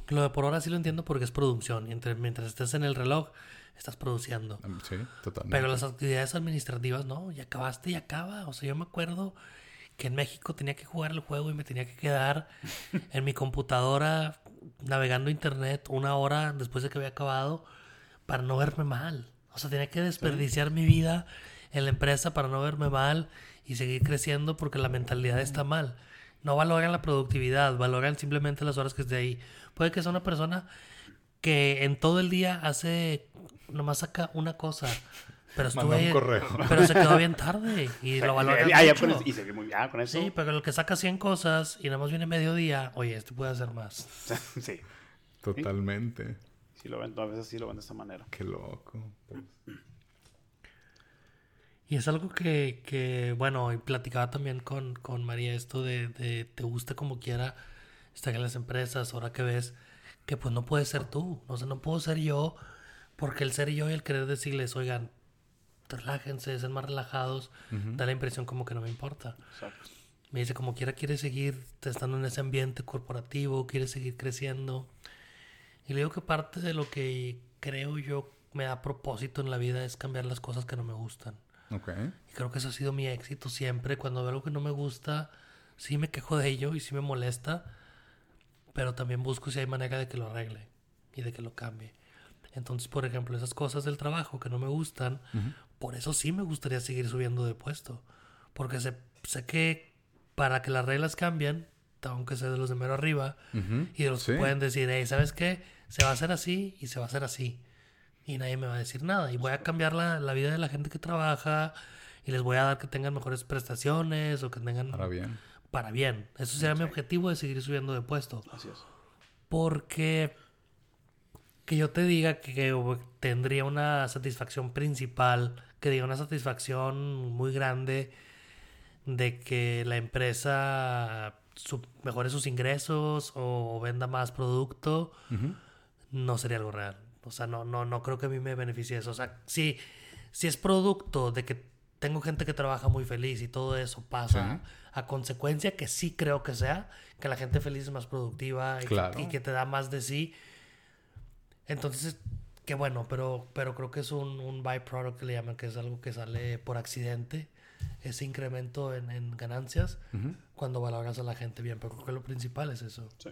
Lo de por hora sí lo entiendo porque es producción. Entre, mientras estés en el reloj, estás produciendo. Um, Sí, totalmente. Pero las actividades administrativas no, y acabaste y acaba. O sea, yo me acuerdo que en México tenía que jugar el juego y me tenía que quedar [laughs] en mi computadora navegando internet una hora después de que había acabado para no verme mal. O sea, tenía que desperdiciar mi vida en la empresa para no verme mal y seguir creciendo porque la mentalidad está mal. No valoran la productividad, valoran simplemente las horas que esté ahí. Puede que sea una persona que en todo el día hace, nomás saca una cosa, pero Mandó estuve un correo. pero se quedó bien tarde y lo [laughs] valoran Ah, ya mucho. con eso- y se ve muy bien con eso. Sí, pero el que saca 100 cosas y nada más viene mediodía, oye, este puede hacer más. [laughs] sí. Totalmente. Sí lo ven, a veces sí lo ven de esta manera. Qué loco. Y es algo que, que bueno, y platicaba también con, con María esto de, de te gusta como quiera estar en las empresas, ahora que ves que pues no puedes ser tú, o sea, no puedo ser yo, porque el ser yo y el querer decirles, oigan, relájense, sean más relajados, da la impresión como que no me importa. Exacto. Me dice, como quiera, quiere seguir estando en ese ambiente corporativo, quiere seguir creciendo. Y le digo que parte de lo que creo yo me da propósito en la vida es cambiar las cosas que no me gustan. Y creo que eso ha sido mi éxito siempre. Cuando veo algo que no me gusta, sí me quejo de ello y sí me molesta, pero también busco si hay manera de que lo arregle y de que lo cambie. Entonces, por ejemplo, esas cosas del trabajo que no me gustan, por eso sí me gustaría seguir subiendo de puesto. Porque sé, sé que para que las reglas cambien, tengo que ser de los de mero arriba y de los que pueden decir, hey, ¿sabes qué? Se va a hacer así y se va a hacer así. Y nadie me va a decir nada. Y voy a cambiar la, la vida de la gente que trabaja y les voy a dar que tengan mejores prestaciones o que tengan... Ahora bien. Para bien. Eso será mi objetivo de seguir subiendo de puesto. Así es. Porque que yo te diga que, que tendría una satisfacción principal que diga una satisfacción muy grande de que la empresa mejore sus ingresos o venda más producto, no sería algo real. O sea, no, no, no creo que a mí me beneficie eso. O sea, si, si es producto de que tengo gente que trabaja muy feliz y todo eso pasa a consecuencia que sí creo que sea, que la gente feliz es más productiva y, que, te da más de sí. Entonces, qué bueno, pero, pero creo que es un, un byproduct que le llaman, que es algo que sale por accidente, ese incremento en, ganancias, cuando valoras a la gente bien. Pero creo que lo principal es eso. Sí.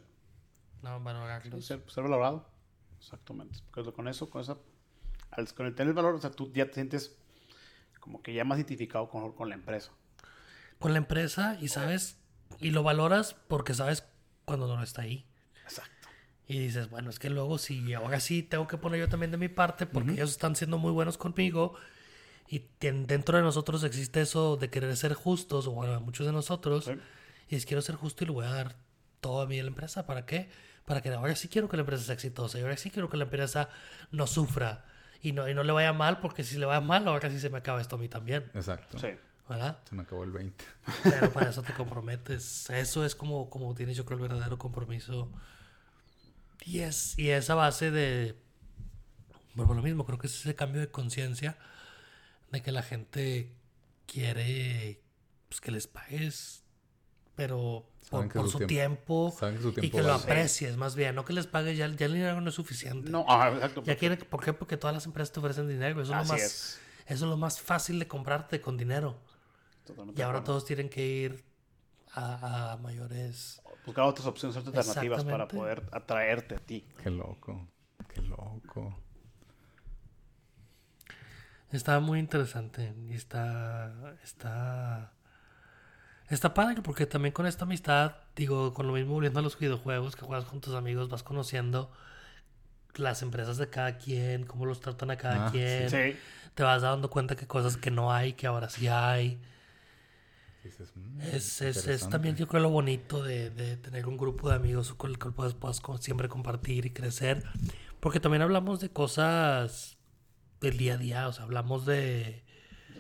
No, valorarlos. ser, valorado. Exactamente. Porque con eso, con esa, con el tener valor, o sea, tú ya te sientes como que ya más identificado con, con la empresa. Con la empresa y sabes, y lo valoras porque sabes cuando no está ahí. Exacto. Y dices, bueno, es que luego si ahora sí tengo que poner yo también de mi parte porque ellos están siendo muy buenos conmigo y dentro de nosotros existe eso de querer ser justos, o bueno, muchos de nosotros, y es quiero ser justo y le voy a dar todo a mí a la empresa. ¿Para qué? Para que ahora sí quiero que la empresa sea exitosa y ahora sí quiero que la empresa no sufra y no, y no le vaya mal, porque si le va mal, ahora sí se me acaba esto a mí también. Exacto. Sí. ¿Verdad? Se me acabó el 20. Pero para eso te comprometes. Eso es como, como tienes, yo creo, el verdadero compromiso. Y, es, y esa base de. Bueno, lo mismo, creo que es ese cambio de conciencia de que la gente quiere pues, que les pagues, pero por, su, tiempo, y que lo aprecies más bien, no que les pagues, ya, ya, el dinero no es suficiente. No, exacto. Ya quieren, ¿Por qué? Porque todas las empresas te ofrecen dinero, eso es, lo más, eso es lo más fácil de comprarte con dinero. y ahora todos tienen que ir a, mayores... Buscar otras opciones, otras alternativas para poder atraerte a ti. Qué loco, qué loco. Está muy interesante y está... está Está padre porque también con esta amistad, digo, con lo mismo volviendo a los videojuegos que juegas con tus amigos, vas conociendo las empresas de cada quien, cómo los tratan a cada ah, quien. Te vas dando cuenta que cosas que no hay, que ahora sí hay. Mm, es, es, es, también yo creo lo bonito de, de, tener un grupo de amigos con el que puedas, puedas siempre compartir y crecer. Porque también hablamos de cosas del día a día, o sea, hablamos de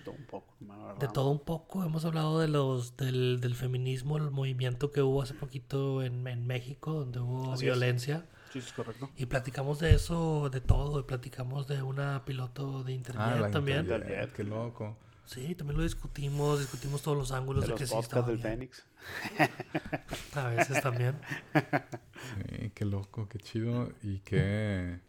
todo un poco. De todo un poco. Hemos hablado de los del, del feminismo, el movimiento que hubo hace poquito en, en México, donde hubo violencia. Sí, es correcto. Y platicamos de eso, de todo. Y platicamos de una piloto de internet ah, también. Internet, qué loco. Sí, también lo discutimos, discutimos todos los ángulos de, de los podcasts del Fénix. [laughs] A veces también. Sí, qué loco, qué chido y qué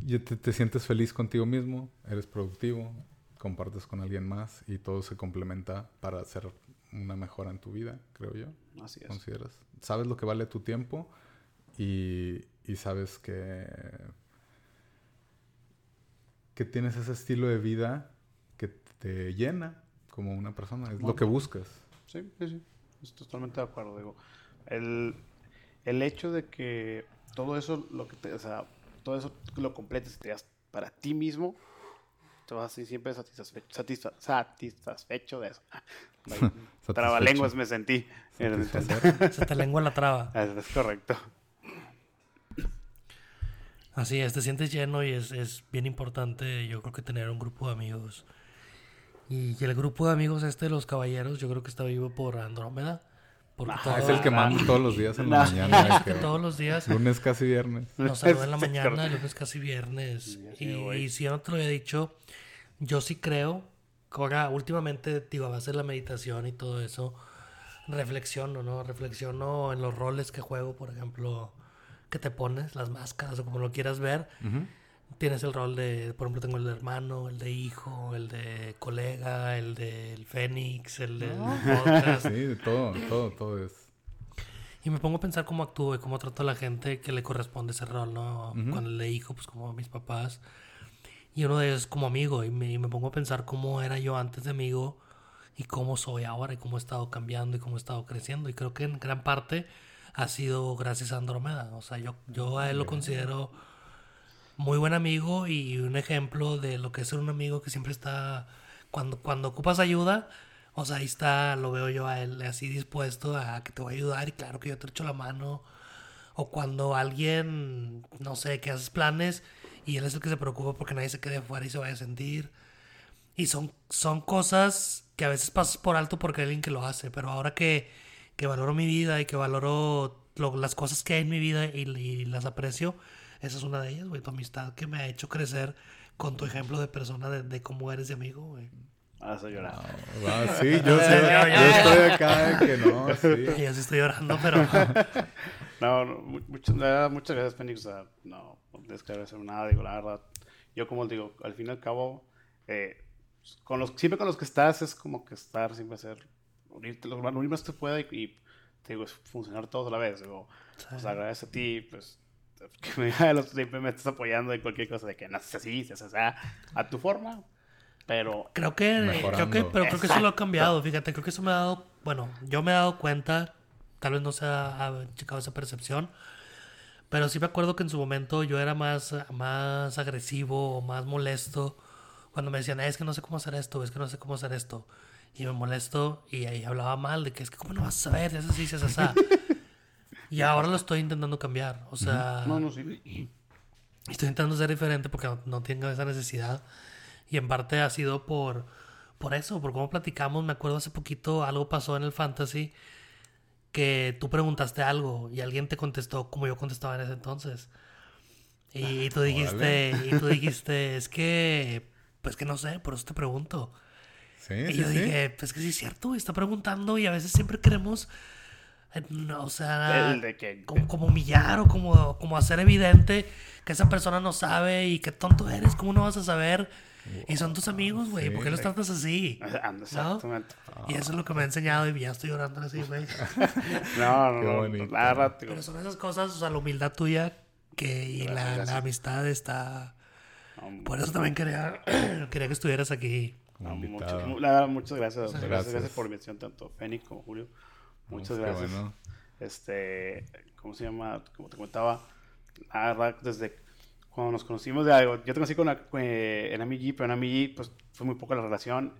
te, te, sientes feliz contigo mismo, eres productivo, compartes con alguien más y todo se complementa para hacer una mejora en tu vida, creo yo. Así es. ¿Consideras? Sabes lo que vale tu tiempo y, y sabes que, que tienes ese estilo de vida que te llena como una persona, es lo que buscas. Sí, sí, sí, estoy totalmente de acuerdo. Digo, el, el hecho de que todo eso, lo que te, o sea, todo eso lo completes y te das para ti mismo, te vas así siempre satisfecho, satisfecho de eso. [laughs] Trabalenguas me sentí. Se te lengua la traba. [laughs] Es, correcto. Así es, te sientes lleno y es, es, bien importante, yo creo que tener un grupo de amigos. Y el grupo de amigos este de los caballeros, yo creo que está vivo por Andrómeda es el que manda todos los días en la mañana. que [laughs] todos los días. Lunes casi viernes. Nos saluda en la mañana, lunes casi viernes. y, si yo no te lo había dicho, yo sí creo ahora últimamente, digo, a base de la meditación y todo eso, reflexiono, ¿no? Reflexiono en los roles que juego, por ejemplo, que te pones, las máscaras o como lo quieras ver tienes el rol de, por ejemplo, tengo el de hermano, el de hijo, el de colega, el del Fénix, el del ah. podcast. Sí, de todo, todo, todo es. Y me pongo a pensar cómo actúo y cómo trato a la gente que le corresponde ese rol, ¿no? Cuando el de hijo, pues como mis papás. Y uno de ellos como amigo. Y me, y me pongo a pensar cómo era yo antes de amigo y cómo soy ahora y cómo he estado cambiando y cómo he estado creciendo. Y creo que en gran parte ha sido gracias a Andrómeda. O sea, yo, yo a él lo considero muy buen amigo y un ejemplo de lo que es ser un amigo que siempre está, cuando, cuando ocupas ayuda, o sea, ahí está, lo veo yo a él así dispuesto a que te voy a ayudar y claro que yo te echo la mano. O cuando alguien, no sé, que haces planes Y él es el que se preocupa porque nadie se quede afuera y se vaya a sentir. Y son, son cosas que a veces pasas por alto porque hay alguien que lo hace. Pero ahora que, que valoro mi vida y que valoro lo- las cosas que hay en mi vida y, y las aprecio, esa es una de ellas, güey. Tu amistad que me ha hecho crecer con tu ejemplo de persona de, de cómo eres de amigo, güey. Vas a llorar. Ah, sí, yo, ya, yo estoy acá en que no, sí. [laughs] Y yo sí estoy llorando, pero [laughs] No, no, mucho- muchas gracias, Fénix. O sea, no, no tienes que agradecer nada. Digo, la verdad, yo como digo, al fin y al cabo, eh, con los, siempre con los que estás es como que estar, siempre ser, unirte lo lo más que pueda y, y, te digo, es funcionar todos a la vez. Digo, pues agradezco a ti, pues, que me, [laughs] siempre me estás apoyando en cualquier cosa, de que no seas así, seas así, a tu forma, pero creo que, creo que, pero creo que eso lo ha cambiado. Fíjate, creo que eso me ha dado, bueno, yo me he dado cuenta, tal vez no se ha, ha checado esa percepción, pero sí me acuerdo que en su momento yo era más, más agresivo o más molesto cuando me decían, "Eh, es que no sé cómo hacer esto, es que no sé cómo hacer esto. Y me molesto y ahí hablaba mal de que es que cómo no vas a saber, es así, es así. [laughs] y ahora lo estoy intentando cambiar. O sea, no, no, sí. [clears throat] Estoy intentando ser diferente porque no, no tengo esa necesidad. Y en parte ha sido por, por eso, por cómo platicamos. Me acuerdo hace poquito algo pasó en el fantasy que tú preguntaste algo y alguien te contestó como yo contestaba en ese entonces. Y, tú dijiste, y tú dijiste, es que, pues que no sé, por eso te pregunto. Sí, Y sí, yo sí. dije, pues que sí es cierto, está preguntando y a veces siempre queremos, no, o sea, El de que- como, como humillar o como, como hacer evidente que esa persona no sabe y qué tonto eres, ¿cómo no vas a saber? Y son tus amigos, güey, sí. ¿por qué los tratas así? Anda, exactamente. Y eso es lo que me ha enseñado y ya estoy llorando así, güey. [laughs] No, no, no. digo, Pero son esas cosas, o sea, la humildad tuya que, y la, Gracias. la amistad está... no, Por eso también quería, [clears throat] quería que estuvieras aquí. No, mucho- la verdad, muchas gracias. Gracias, Gracias. gracias por la invitación, tanto Fénix como Julio. Muchas Qué gracias. bueno. Este, ¿cómo se llama? Como te comentaba, la verdad, desde cuando nos conocimos de algo, yo te conocí con la- eh, en Amigi, pero en Amigi, pues fue muy poca la relación.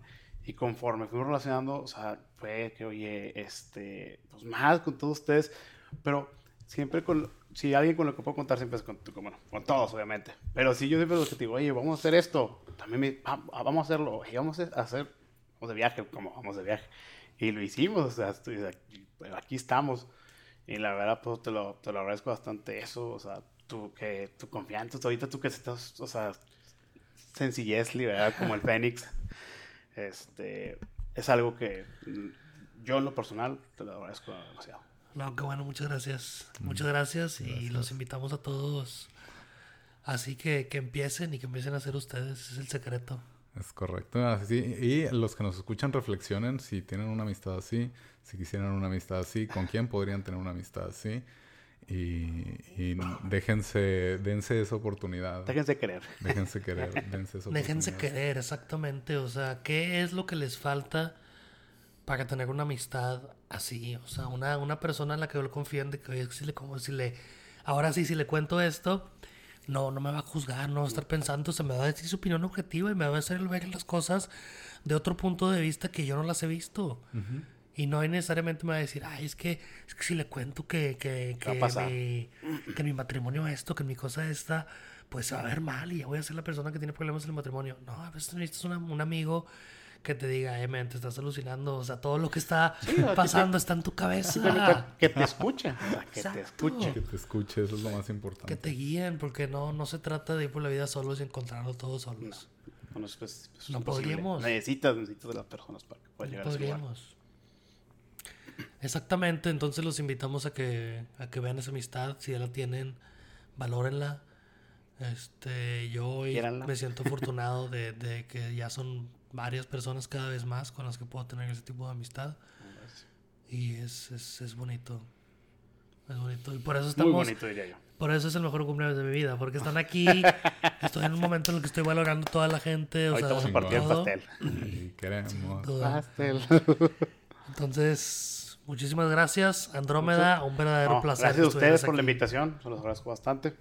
Y conforme fuimos relacionando, o sea, fue que, oye, este, pues más con todos ustedes, pero siempre con, si alguien con lo que puedo contar siempre es con, con- bueno, con todos, obviamente. Pero si yo siempre lo que digo, oye, vamos a hacer esto, también me, ah, vamos a hacerlo, y vamos a hacer, vamos de viaje, como vamos de viaje. Y lo hicimos, o sea, estoy aquí, aquí estamos. Y la verdad, pues te lo, te lo agradezco bastante eso, o sea, tú que tu confianza, tú ahorita tú que estás, o sea, sencillez. Como el Fénix. Este, es algo que mm, yo en lo personal te lo agradezco demasiado. No, qué bueno, muchas gracias. Muchas gracias y los invitamos a todos. Así que que empiecen y que empiecen a hacer ustedes, es el secreto. Es correcto. Así, y los que nos escuchan reflexionen si tienen una amistad así, si quisieran una amistad así, con quién podrían tener una amistad así. Y, y déjense, dense esa oportunidad. Déjense querer. Déjense querer, [laughs] dense esa Déjense querer, exactamente. O sea, ¿qué es lo que les falta para tener una amistad así? O sea, una, una persona en la que yo confíen de que oye, si le, como si le, ahora sí, si le cuento esto, no, no me va a juzgar, no va a estar pensando, se me va a decir su opinión objetiva y me va a hacer ver las cosas de otro punto de vista que yo no las he visto. Y no necesariamente me va a decir, ay, es que, es que si le cuento que, que, que, mi, que mi matrimonio esto, que mi cosa esta, pues se va a ver mal y ya voy a ser la persona que tiene problemas en el matrimonio. No, a veces necesitas una- un amigo que te diga, eh, men, te estás alucinando. O sea, todo lo que está que pasando está en tu cabeza. Que te escuche. que te escuche. Que te escuche, eso es lo más importante. Que te guíen, porque no, no se trata de ir por la vida solos y encontrarlo todos solos. No, no, es- es- es No imposible. podríamos. Necesitas, necesitas de las personas para que puedas No llegar a ese lugar. podríamos. Exactamente, entonces los invitamos a que, a que vean esa amistad, si ya la tienen, valórenla. Este, yo hoy me siento afortunado de, de que ya son varias personas cada vez más con las que puedo tener ese tipo de amistad. Y es, es, es bonito. Es bonito. Y por eso Muy estamos. bonito, diría yo. Por eso es el mejor cumpleaños de mi vida. Porque están aquí. [laughs] estoy en un momento en el que estoy valorando toda la gente. O sea, vamos a partir el todo. pastel. Y queremos. Pastel. Entonces, muchísimas gracias, Andrómeda. Un verdadero No, placer. gracias a ustedes por la invitación, se los agradezco bastante.